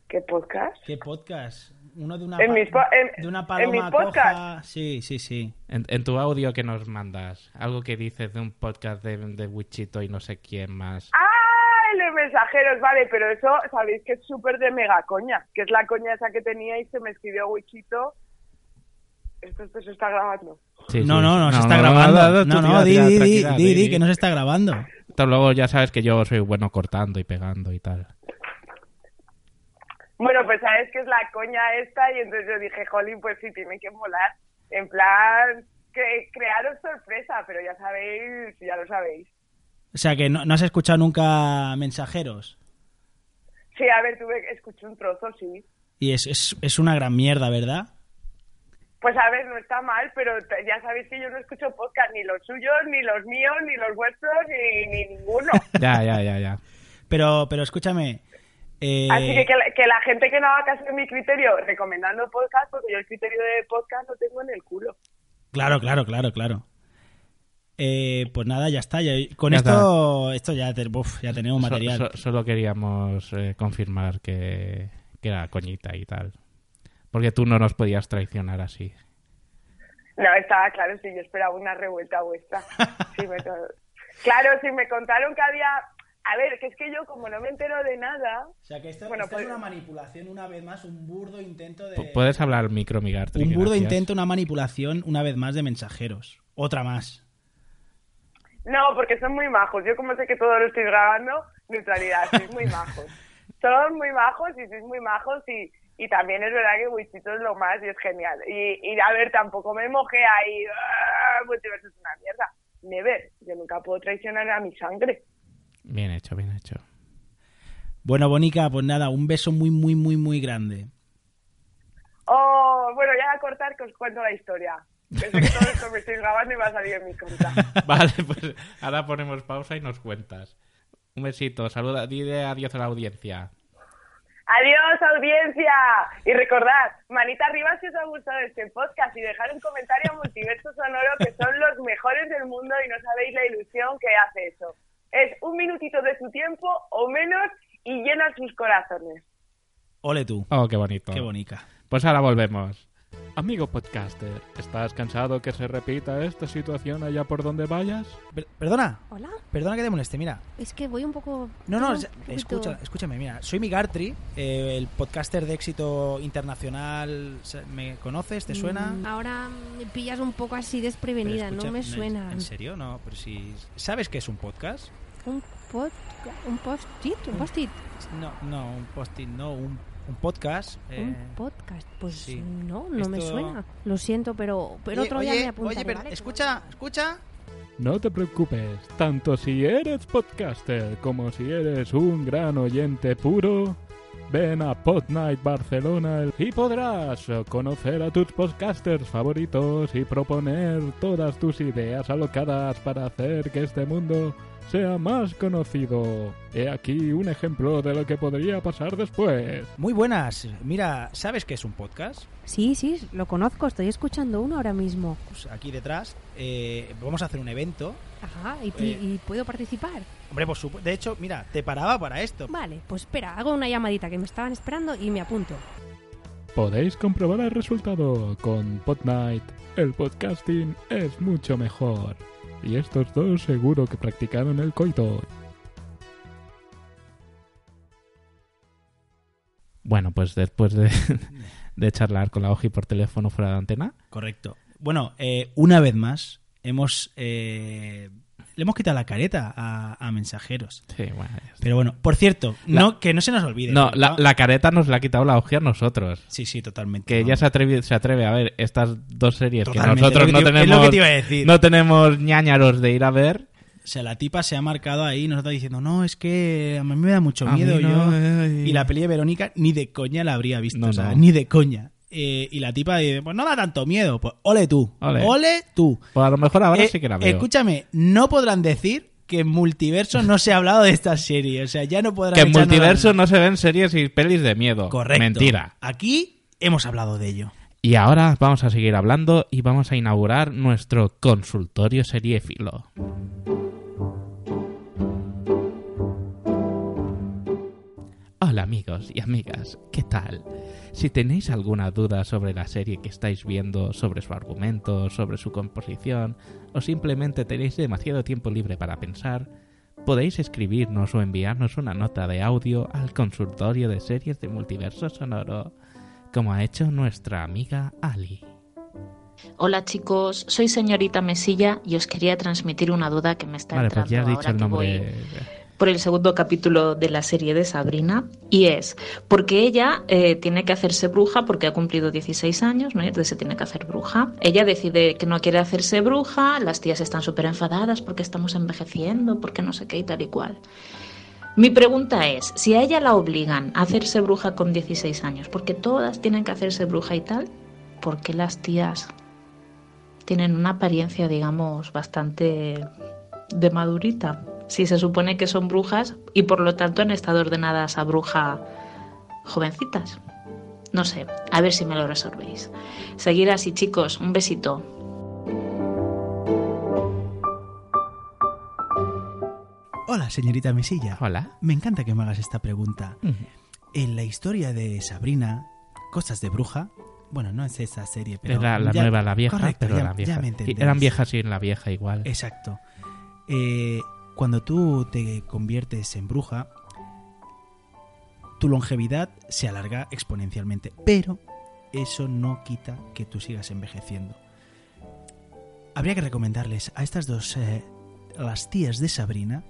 ¿Qué podcast? ¿Qué podcast? Uno de una, En mis en- de una en paloma mis coja. Sí, sí, sí. En, en tu audio que nos mandas, algo que dices de un podcast de, de Wichito y no sé quién más. ¡Ah! Mensajeros, vale, pero eso sabéis que es súper de mega coña, que es la coña esa que tenía y se me escribió Wichito. Esto, esto se está grabando. Sí, no, sí. no, no, se está no, grabando. no, No, no, di, di, di, di, que no se está grabando. Esto Luego ya sabes que yo soy bueno cortando y pegando y tal. Bueno, pues sabes que es la coña esta y entonces yo dije, jolín, pues sí, tiene que molar. En plan, que crearos sorpresa, pero ya sabéis, ya lo sabéis. O sea, que no, no has escuchado nunca mensajeros. Sí, a ver, tuve escuché un trozo, sí. Y es, es, es una gran mierda, ¿verdad? Pues a ver, no está mal, pero ya sabéis que yo no escucho podcast, ni los suyos, ni los míos, ni los vuestros, ni, ni ninguno. Ya, ya, ya, ya. Pero, pero escúchame. eh, Así que, que la, que la gente que no haga caso de mi criterio recomendando podcast, porque yo el criterio de podcast lo tengo en el culo. Claro, claro, claro, claro. Eh, pues nada, ya está. ya- con Ya esto, esto ya, te- uf, ya tenemos So- material. so- solo queríamos eh, confirmar que, que era coñita y tal. Porque tú no nos podías traicionar así. No, estaba claro, si yo esperaba una revuelta vuestra. Sí, me claro, si me contaron que había... A ver, que es que yo como no me entero de nada... O sea, que esto, Bueno, esto pues- es una manipulación, una vez más, un burdo intento de... Pu- Puedes hablar al micro, Migartri. Un burdo gracias. intento, una manipulación, una vez más, de mensajeros. Otra más. No, porque son muy majos. Yo como sé que todo lo estoy grabando, neutralidad, sois muy majos. Son muy majos y sois muy majos y, y también es verdad que Wichito es lo más y es genial. Y, y a ver, tampoco me mojé ahí, "Ah, multiverso es una mierda. Never, yo nunca puedo traicionar a mi sangre. Bien hecho, bien hecho. Bueno, Bonica, pues nada, un beso muy, muy, muy, muy grande. Oh, bueno, ya a cortar que os cuento la historia. Que sé que todo esto me estoy grabando y va a salir en mi cuenta. Vale, pues ahora ponemos pausa y nos cuentas. Un besito, saluda, dile adiós a la audiencia. Adiós, audiencia. Y recordad, manita arriba si os ha gustado este podcast y dejar un comentario a Multiverso Sonoro que son los mejores del mundo y no sabéis la ilusión que hace eso. Es un minutito de su tiempo o menos y llena sus corazones. Ole tú. Oh, qué bonito. Qué bonica. Pues ahora volvemos. Amigo podcaster, ¿estás cansado que se repita esta situación allá por donde vayas? Per- perdona. Hola. Perdona que te moleste, mira. Es que voy un poco... No, no, es- escucha, escúchame, mira. Soy Migartri, eh, el podcaster de éxito internacional. ¿Me conoces? ¿Te suena? Mm, Ahora me pillas un poco así desprevenida, escucha, no me suena. ¿En serio? No, pero si... ¿Sabes qué es un podcast? Un pod... Un post-it, un post-it. No, no, un post no, un, un podcast. eh, Un podcast, pues sí. no, no me suena. Lo siento, pero, pero Oye, otro día oye, me apuntaré, oye, pero ¿vale? escucha, escucha. No te preocupes, tanto si eres podcaster como si eres un gran oyente puro, ven a Podnight Barcelona y podrás conocer a tus podcasters favoritos y proponer todas tus ideas alocadas para hacer que este mundo sea más conocido. He aquí un ejemplo de lo que podría pasar después. Muy buenas. Mira, ¿sabes qué es un podcast? Sí, sí, lo conozco, estoy escuchando uno ahora mismo. Pues aquí detrás eh, vamos a hacer un evento. Ajá, ¿y, Eh. y puedo participar? Hombre, por supuesto. De hecho, mira, te paraba para esto. Vale, pues espera, hago una llamadita que me estaban esperando y me apunto. Podéis comprobar el resultado con Podnight. El podcasting es mucho mejor. Y estos dos seguro que practicaron el coito. Bueno, pues después de, charlar con la Oji por teléfono fuera de antena, Correcto. Bueno, eh, una vez más hemos eh, Le hemos quitado la careta a, a mensajeros. Sí, bueno. ya. Pero bueno, por cierto, La- no, que no se nos olvide. No, la, la careta nos la ha quitado la hostia a nosotros. Sí, sí, totalmente. Que ella se atreve, se atreve a ver estas dos series Totalmente, que nosotros no lo tenemos, que te iba a decir. no tenemos ñañaros de ir a ver. O sea, la tipa se ha marcado ahí y nos está diciendo, no, es que a mí me da mucho miedo no, yo. ay. Y la peli de Verónica ni de coña la habría visto, No, o sea, no. ni de coña. Eh, y la tipa dice, pues no da tanto miedo. Pues ole tú, Ole. ole, tú. Pues a lo mejor ahora Eh, sí que la veo. Escúchame, no podrán decir que en multiverso no se ha hablado de esta serie. O sea, ya no podrán que en multiverso no se ven series y pelis de miedo. Correcto. Mentira. Aquí hemos hablado de ello. Y ahora vamos a seguir hablando y vamos a inaugurar nuestro consultorio seriéfilo. Hola amigos y amigas, ¿qué tal? Si tenéis alguna duda sobre la serie que estáis viendo, sobre su argumento, sobre su composición, o simplemente tenéis demasiado tiempo libre para pensar, podéis escribirnos o enviarnos una nota de audio al consultorio de series de multiverso sonoro, como ha hecho nuestra amiga Ali. Hola chicos, soy señorita Mesilla y os quería transmitir una duda que me está Vale, pues entrando ya has dicho ahora el que voy nombre. Por el segundo capítulo de la serie de Sabrina y es porque ella eh, tiene que hacerse bruja porque ha cumplido 16 años, ¿no? Entonces se tiene que hacer bruja. Ella decide que no quiere hacerse bruja, las tías están súper enfadadas porque estamos envejeciendo, porque no sé qué y tal y cual. Mi pregunta es, si a ella la obligan a hacerse bruja con 16 años, porque todas tienen que hacerse bruja y tal, ¿por qué las tías tienen una apariencia, digamos, bastante de madurita? Si se supone que son brujas y por lo tanto han estado ordenadas a bruja jovencitas. No sé, a ver si me lo resolvéis. Seguir así, chicos, un besito. Hola, señorita Mesilla. Hola. Me encanta que me hagas esta pregunta. En la historia de Sabrina, Cosas de Bruja, bueno, no es esa serie, pero... Era la ya- nueva, la vieja, Correcto, pero ya- la vieja. ya me eran viejas y en la vieja igual. Exacto. Eh, cuando tú te conviertes en bruja, tu longevidad se alarga exponencialmente, pero eso no quita que tú sigas envejeciendo. Habría que recomendarles a estas dos, eh, las tías de Sabrina,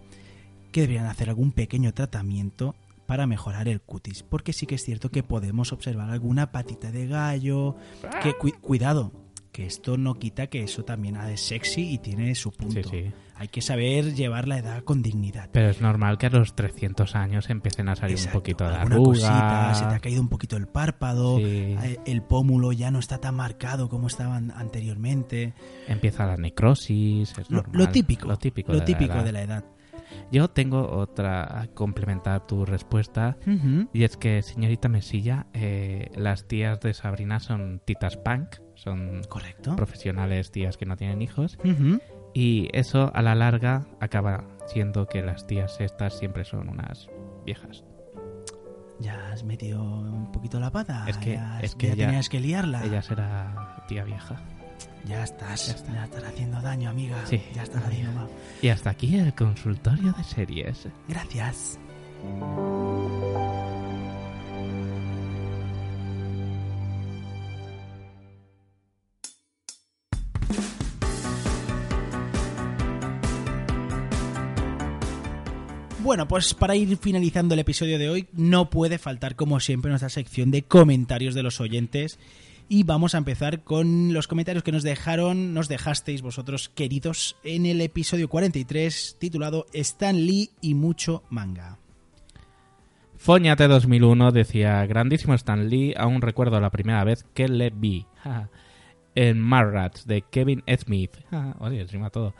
que deberían hacer algún pequeño tratamiento para mejorar el cutis, porque sí que es cierto que podemos observar alguna patita de gallo, que cui- cuidado, que esto no quita que eso también es sexy y tiene su punto. Sí, sí. Hay que saber llevar la edad con dignidad. Pero es normal que a los 300 años empiecen a salir Exacto, un poquito de arruga. cosita, se te ha caído un poquito el párpado, Sí. eh, el pómulo ya no está tan marcado como estaban anteriormente. Empieza la necrosis, es Lo- normal. lo típico, Lo típico, lo de, típico la de la edad. Yo tengo otra a complementar tu respuesta. Y es que, señorita Mesilla, eh, las tías de Sabrina son titas punk. Son Correcto. profesionales tías que no tienen hijos. Ujú. Y eso, a la larga, acaba siendo que las tías estas siempre son unas viejas. Ya has metido un poquito la pata. Es que, ya, es que ya ella- tenías que liarla. Ella será tía vieja. Ya estás, ya, estás haciendo daño, amiga. Sí. Ya estás haciendo mal. Y hasta aquí el consultorio de series. Gracias. Bueno, pues para ir finalizando el episodio de hoy, no puede faltar, como siempre, nuestra sección de comentarios de los oyentes. Y vamos a empezar con los comentarios que nos dejaron, nos dejasteis vosotros, queridos, en el episodio 43, titulado Stan Lee y mucho manga. Foñate 2001 decía, grandísimo Stan Lee, aún recuerdo la primera vez que le vi. en Marrats de Kevin Smith. Oye, rima todo.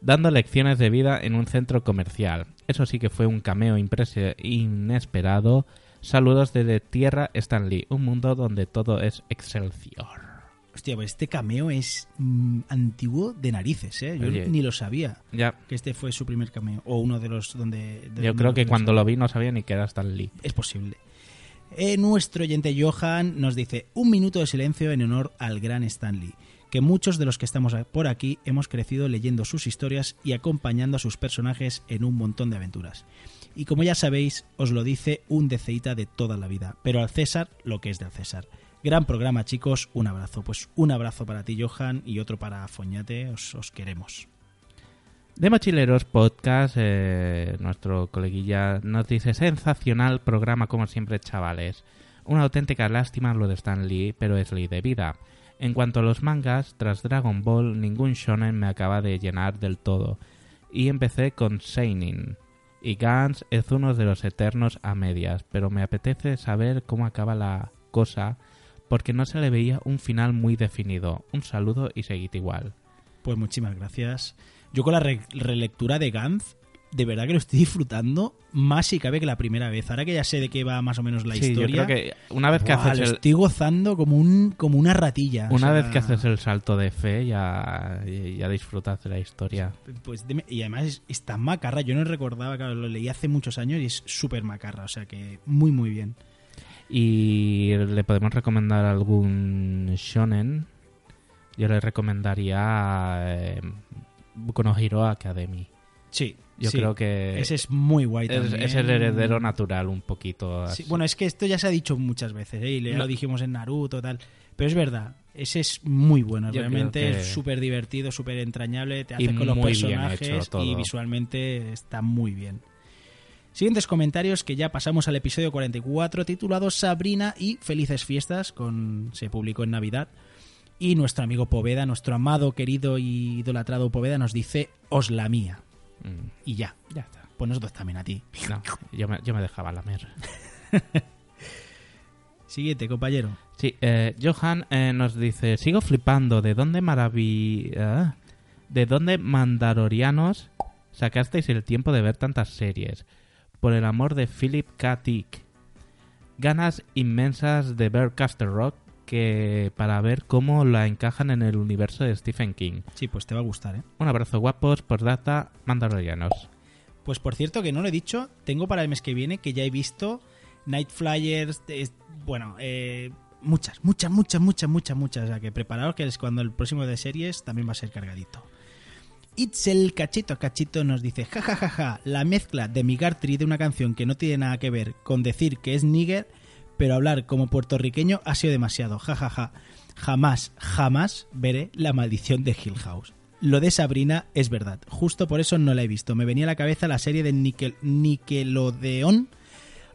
Dando lecciones de vida en un centro comercial. Eso sí que fue un cameo inesperado. Saludos desde Tierra Stan Lee, un mundo donde todo es Excelsior. Hostia, pues este cameo es mm, antiguo de narices, ¿eh? Yo Oye. ni lo sabía. Ya. Que este fue su primer cameo. O uno de los donde... de Yo creo que cuando lo vi no sabía ni que era Stan Lee. Es posible. Eh, nuestro oyente Johan nos dice un minuto de silencio en honor al gran Stanley, que muchos de los que estamos por aquí hemos crecido leyendo sus historias y acompañando a sus personajes en un montón de aventuras. Y como ya sabéis, os lo dice un deceita de toda la vida, pero al César lo que es del César. Gran programa, chicos, un abrazo. Pues un abrazo para ti, Johan, y otro para Foñate, os, os queremos. De Mochileros Podcast, eh, nuestro coleguilla nos dice sensacional programa como siempre, chavales. Una auténtica lástima lo de Stan Lee, pero es ley de vida. En cuanto a los mangas, tras Dragon Ball, ningún shonen me acaba de llenar del todo. Y empecé con Seinin. Y Gans es uno de los eternos a medias, pero me apetece saber cómo acaba la cosa, porque no se le veía un final muy definido. Un saludo y seguid igual. Pues muchísimas gracias. Yo con la re- relectura de Gantz, de verdad que lo estoy disfrutando más si cabe que la primera vez. Ahora que ya sé de qué va más o menos la Sí, yo historia. creo que una vez que ¡buah! haces lo el- estoy gozando como un como una ratilla. o Una sea, vez que haces el salto de fe, ya, ya disfrutas de la historia. Pues y además es, es tan macarra. Yo no recordaba, claro, lo leí hace muchos años y es súper macarra. O sea que muy, muy bien. Y le podemos recomendar algún shonen. Yo le recomendaría eh, Boku no Hero Academy. Sí, Yo sí. creo que Ese es muy guay es, también. es el heredero natural un poquito. Sí, así. bueno, es que esto ya se ha dicho muchas veces, ¿eh? y lo dijimos en Naruto tal. Pero es verdad, ese es muy bueno. Yo Realmente que- es súper divertido, súper entrañable. Te Y hace con los personajes y visualmente está muy bien. Siguientes comentarios que ya pasamos al episodio 44 titulado Sabrina y Felices Fiestas, con se publicó en Navidad. Y nuestro amigo Poveda, nuestro amado, querido y idolatrado Poveda nos dice Os la mía. Mm, Y ya. ya está. Pues nosotros también a ti. No, yo me, yo me dejaba lamer. Siguiente, compañero. Sí, eh, Johan eh, nos dice, sigo flipando, ¿de dónde maravi... ah, ¿De dónde mandarorianos sacasteis el tiempo de ver tantas series? Por el amor de Philip K. Dick. Ganas inmensas de ver Castle Rock que para ver cómo la encajan en el universo de Stephen King. Sí, pues te va a gustar, ¿eh? Un abrazo guapos, por data, mandalorianos. Pues por cierto, que no lo he dicho, tengo para el mes que viene que ya he visto Night Flyers, es- bueno, eh, muchas, muchas, muchas, muchas, muchas, muchas. O sea que preparaos que es cuando el próximo de series también va a ser cargadito. Itzel Cachito Cachito nos dice, jajajaja, ja, ja, ja, la mezcla de Migartri de una canción que no tiene nada que ver con decir que es nigger, pero hablar como puertorriqueño ha sido demasiado, jajaja. Jamás, jamás veré la maldición de Hill House. Lo de Sabrina es verdad, justo por eso no la he visto. Me venía a la cabeza la serie de Nickel, Nickelodeon.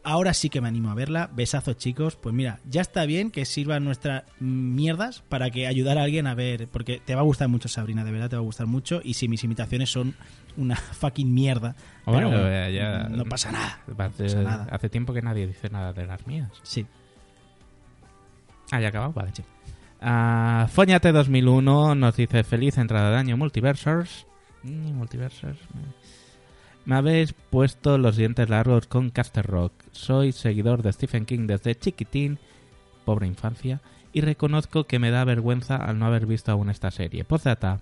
Ahora sí que me animo a verla. Besazos, chicos. Pues mira, ya está bien que sirvan nuestras mierdas para que ayudar a alguien a ver. Porque te va a gustar mucho, Sabrina, de verdad te va a gustar mucho. Y si mis imitaciones son una fucking mierda. pero Bueno, bueno, eh, ya- no pasa nada. Hace, pasa nada. hace tiempo que nadie dice nada de las mías. Sí. Ah, ya acabado, vale. Ah, Foñate 2001 nos dice feliz entrada de año multiversos. Mm, multiversos. Me habéis puesto los dientes largos con Caster Rock. Soy seguidor de Stephen King desde chiquitín, pobre infancia, y reconozco que me da vergüenza al no haber visto aún esta serie. Postdata.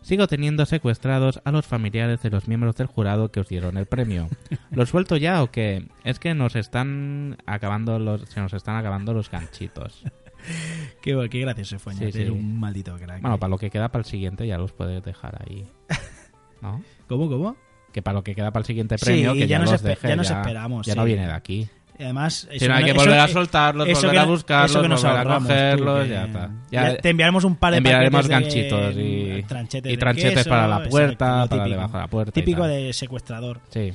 Sigo teniendo secuestrados a los familiares de los miembros del jurado que os dieron el premio. ¿Lo suelto ya o qué? Es que nos están acabando los, se nos están acabando los ganchitos. Qué, qué gracioso fue, Sí, sí. Un maldito crack. Bueno, para lo que queda para el siguiente ya los puedes dejar ahí. ¿No? ¿Cómo, cómo? Que para lo que queda para el siguiente Sí, premio, que ya ya, nos deje, ya nos esperamos, Ya sí. no viene de aquí. Y además, Si no hay que eso- volver a eso- soltarlos, eso volver que a buscarlos, eso que nos volver a ahorramos, tú, cogerlos, ya está. Ya te enviaremos un par de enviaremos de- ganchitos y, tranchetes y tranchetes queso, para la puerta, para típico. debajo de la puerta. Típico de secuestrador. Sí.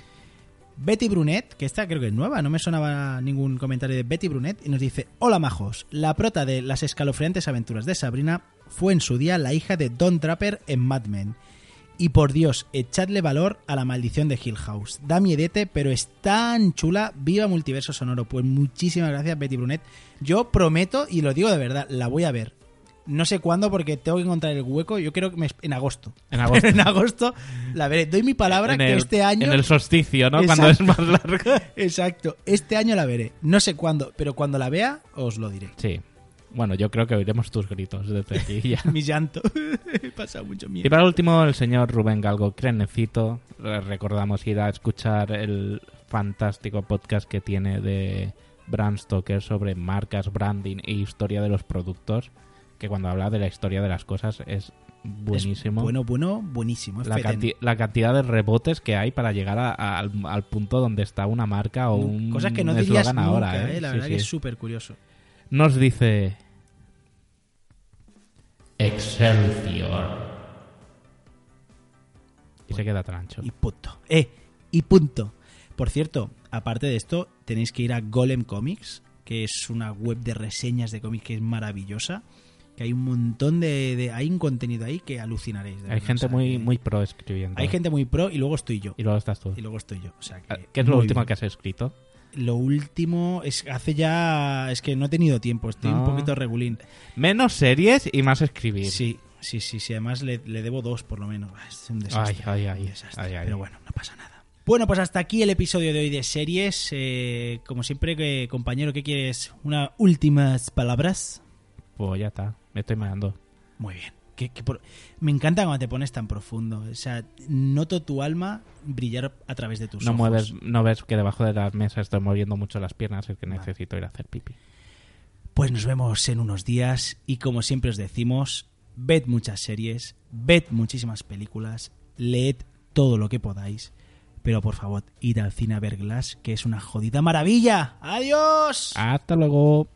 Betty Brunet, que esta creo que es nueva, no me sonaba ningún comentario de Betty Brunet, y nos dice, hola majos, la prota de las escalofriantes aventuras de Sabrina fue en su día la hija de Don Draper en Mad Men. Y por Dios, echadle valor a la maldición de Hill House. Da miedete, pero es tan chula. Viva Multiverso Sonoro. Pues muchísimas gracias, Betty Brunet. Yo prometo, y lo digo de verdad, la voy a ver. No sé cuándo porque tengo que encontrar el hueco. Yo creo que me- en agosto. En agosto. en agosto la veré. Doy mi palabra En que el- este año. en el solsticio, ¿no? Cuando es más larga. Exacto. Este año la veré. No sé cuándo, pero cuando la vea os lo diré. Sí. Bueno, yo creo que oiremos tus gritos desde aquí ya. Mi llanto. He pasado mucho miedo. Y para último, el señor Rubén Galgo Crenecito. Recordamos ir a escuchar el fantástico podcast que tiene de Brand Stoker sobre marcas, branding e historia de los productos. Que cuando habla de la historia de las cosas es buenísimo. Es bueno, bueno, buenísimo. La, canti- la cantidad de rebotes que hay para llegar a- a- al, al punto donde está una marca o un Cosas que no dirías nunca, ahora. ¿eh? ¿eh? La Sí, verdad que es súper curioso. Nos dice Excelsior. Y se queda tan ancho. Y punto. Eh, y punto. Por cierto, aparte de esto, tenéis que ir a Golem Comics, que es una web de reseñas de cómics que es maravillosa. Que hay un montón de, de- hay un contenido ahí que alucinaréis. de Hay verdad, gente o sea, muy, que- muy pro escribiendo. Hay gente muy pro y luego estoy yo. Y luego estás tú. Y luego estoy yo. O sea que Ah, ¿Qué es lo último bien. que has escrito? Lo último es hace ya es que no he tenido tiempo, estoy un poquito regulín. Menos series y más escribir. Sí, sí, sí, sí. Además le, le debo dos por lo menos. Es un desastre. Ay, ay, ay, un desastre. Pero bueno, no pasa nada. Bueno, pues hasta aquí el episodio de hoy de series. Eh, como siempre, que, compañero, ¿qué quieres? ¿Unas últimas palabras? Pues ya está, me estoy mirando. Muy bien. Que- que por- Me encanta cuando te pones tan profundo. O sea, noto tu alma brillar a través de tus No ojos. mueves, no ves que debajo de las mesas estoy moviendo mucho las piernas, es que necesito ir a hacer pipi. Pues nos vemos en unos días y como siempre os decimos, ved muchas series, ved muchísimas películas, leed todo lo que podáis, pero por favor, id al cine a ver Glass, que es una jodida maravilla. ¡Adiós! Hasta luego.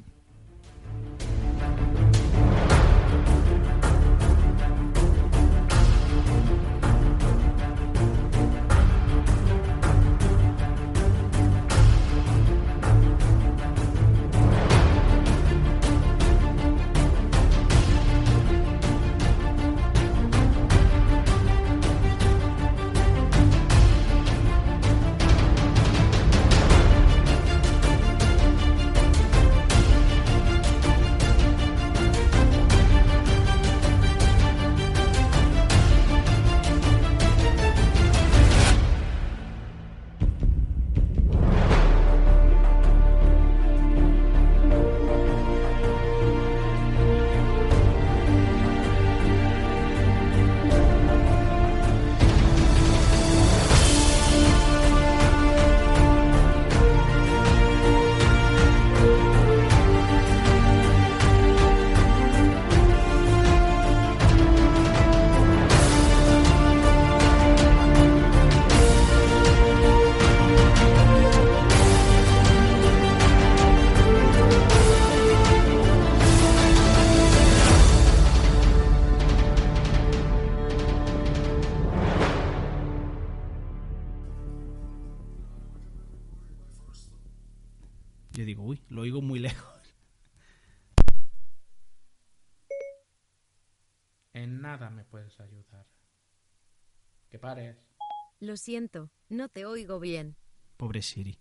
Lo siento, no te oigo bien. Pobre Siri,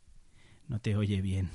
no te oye bien.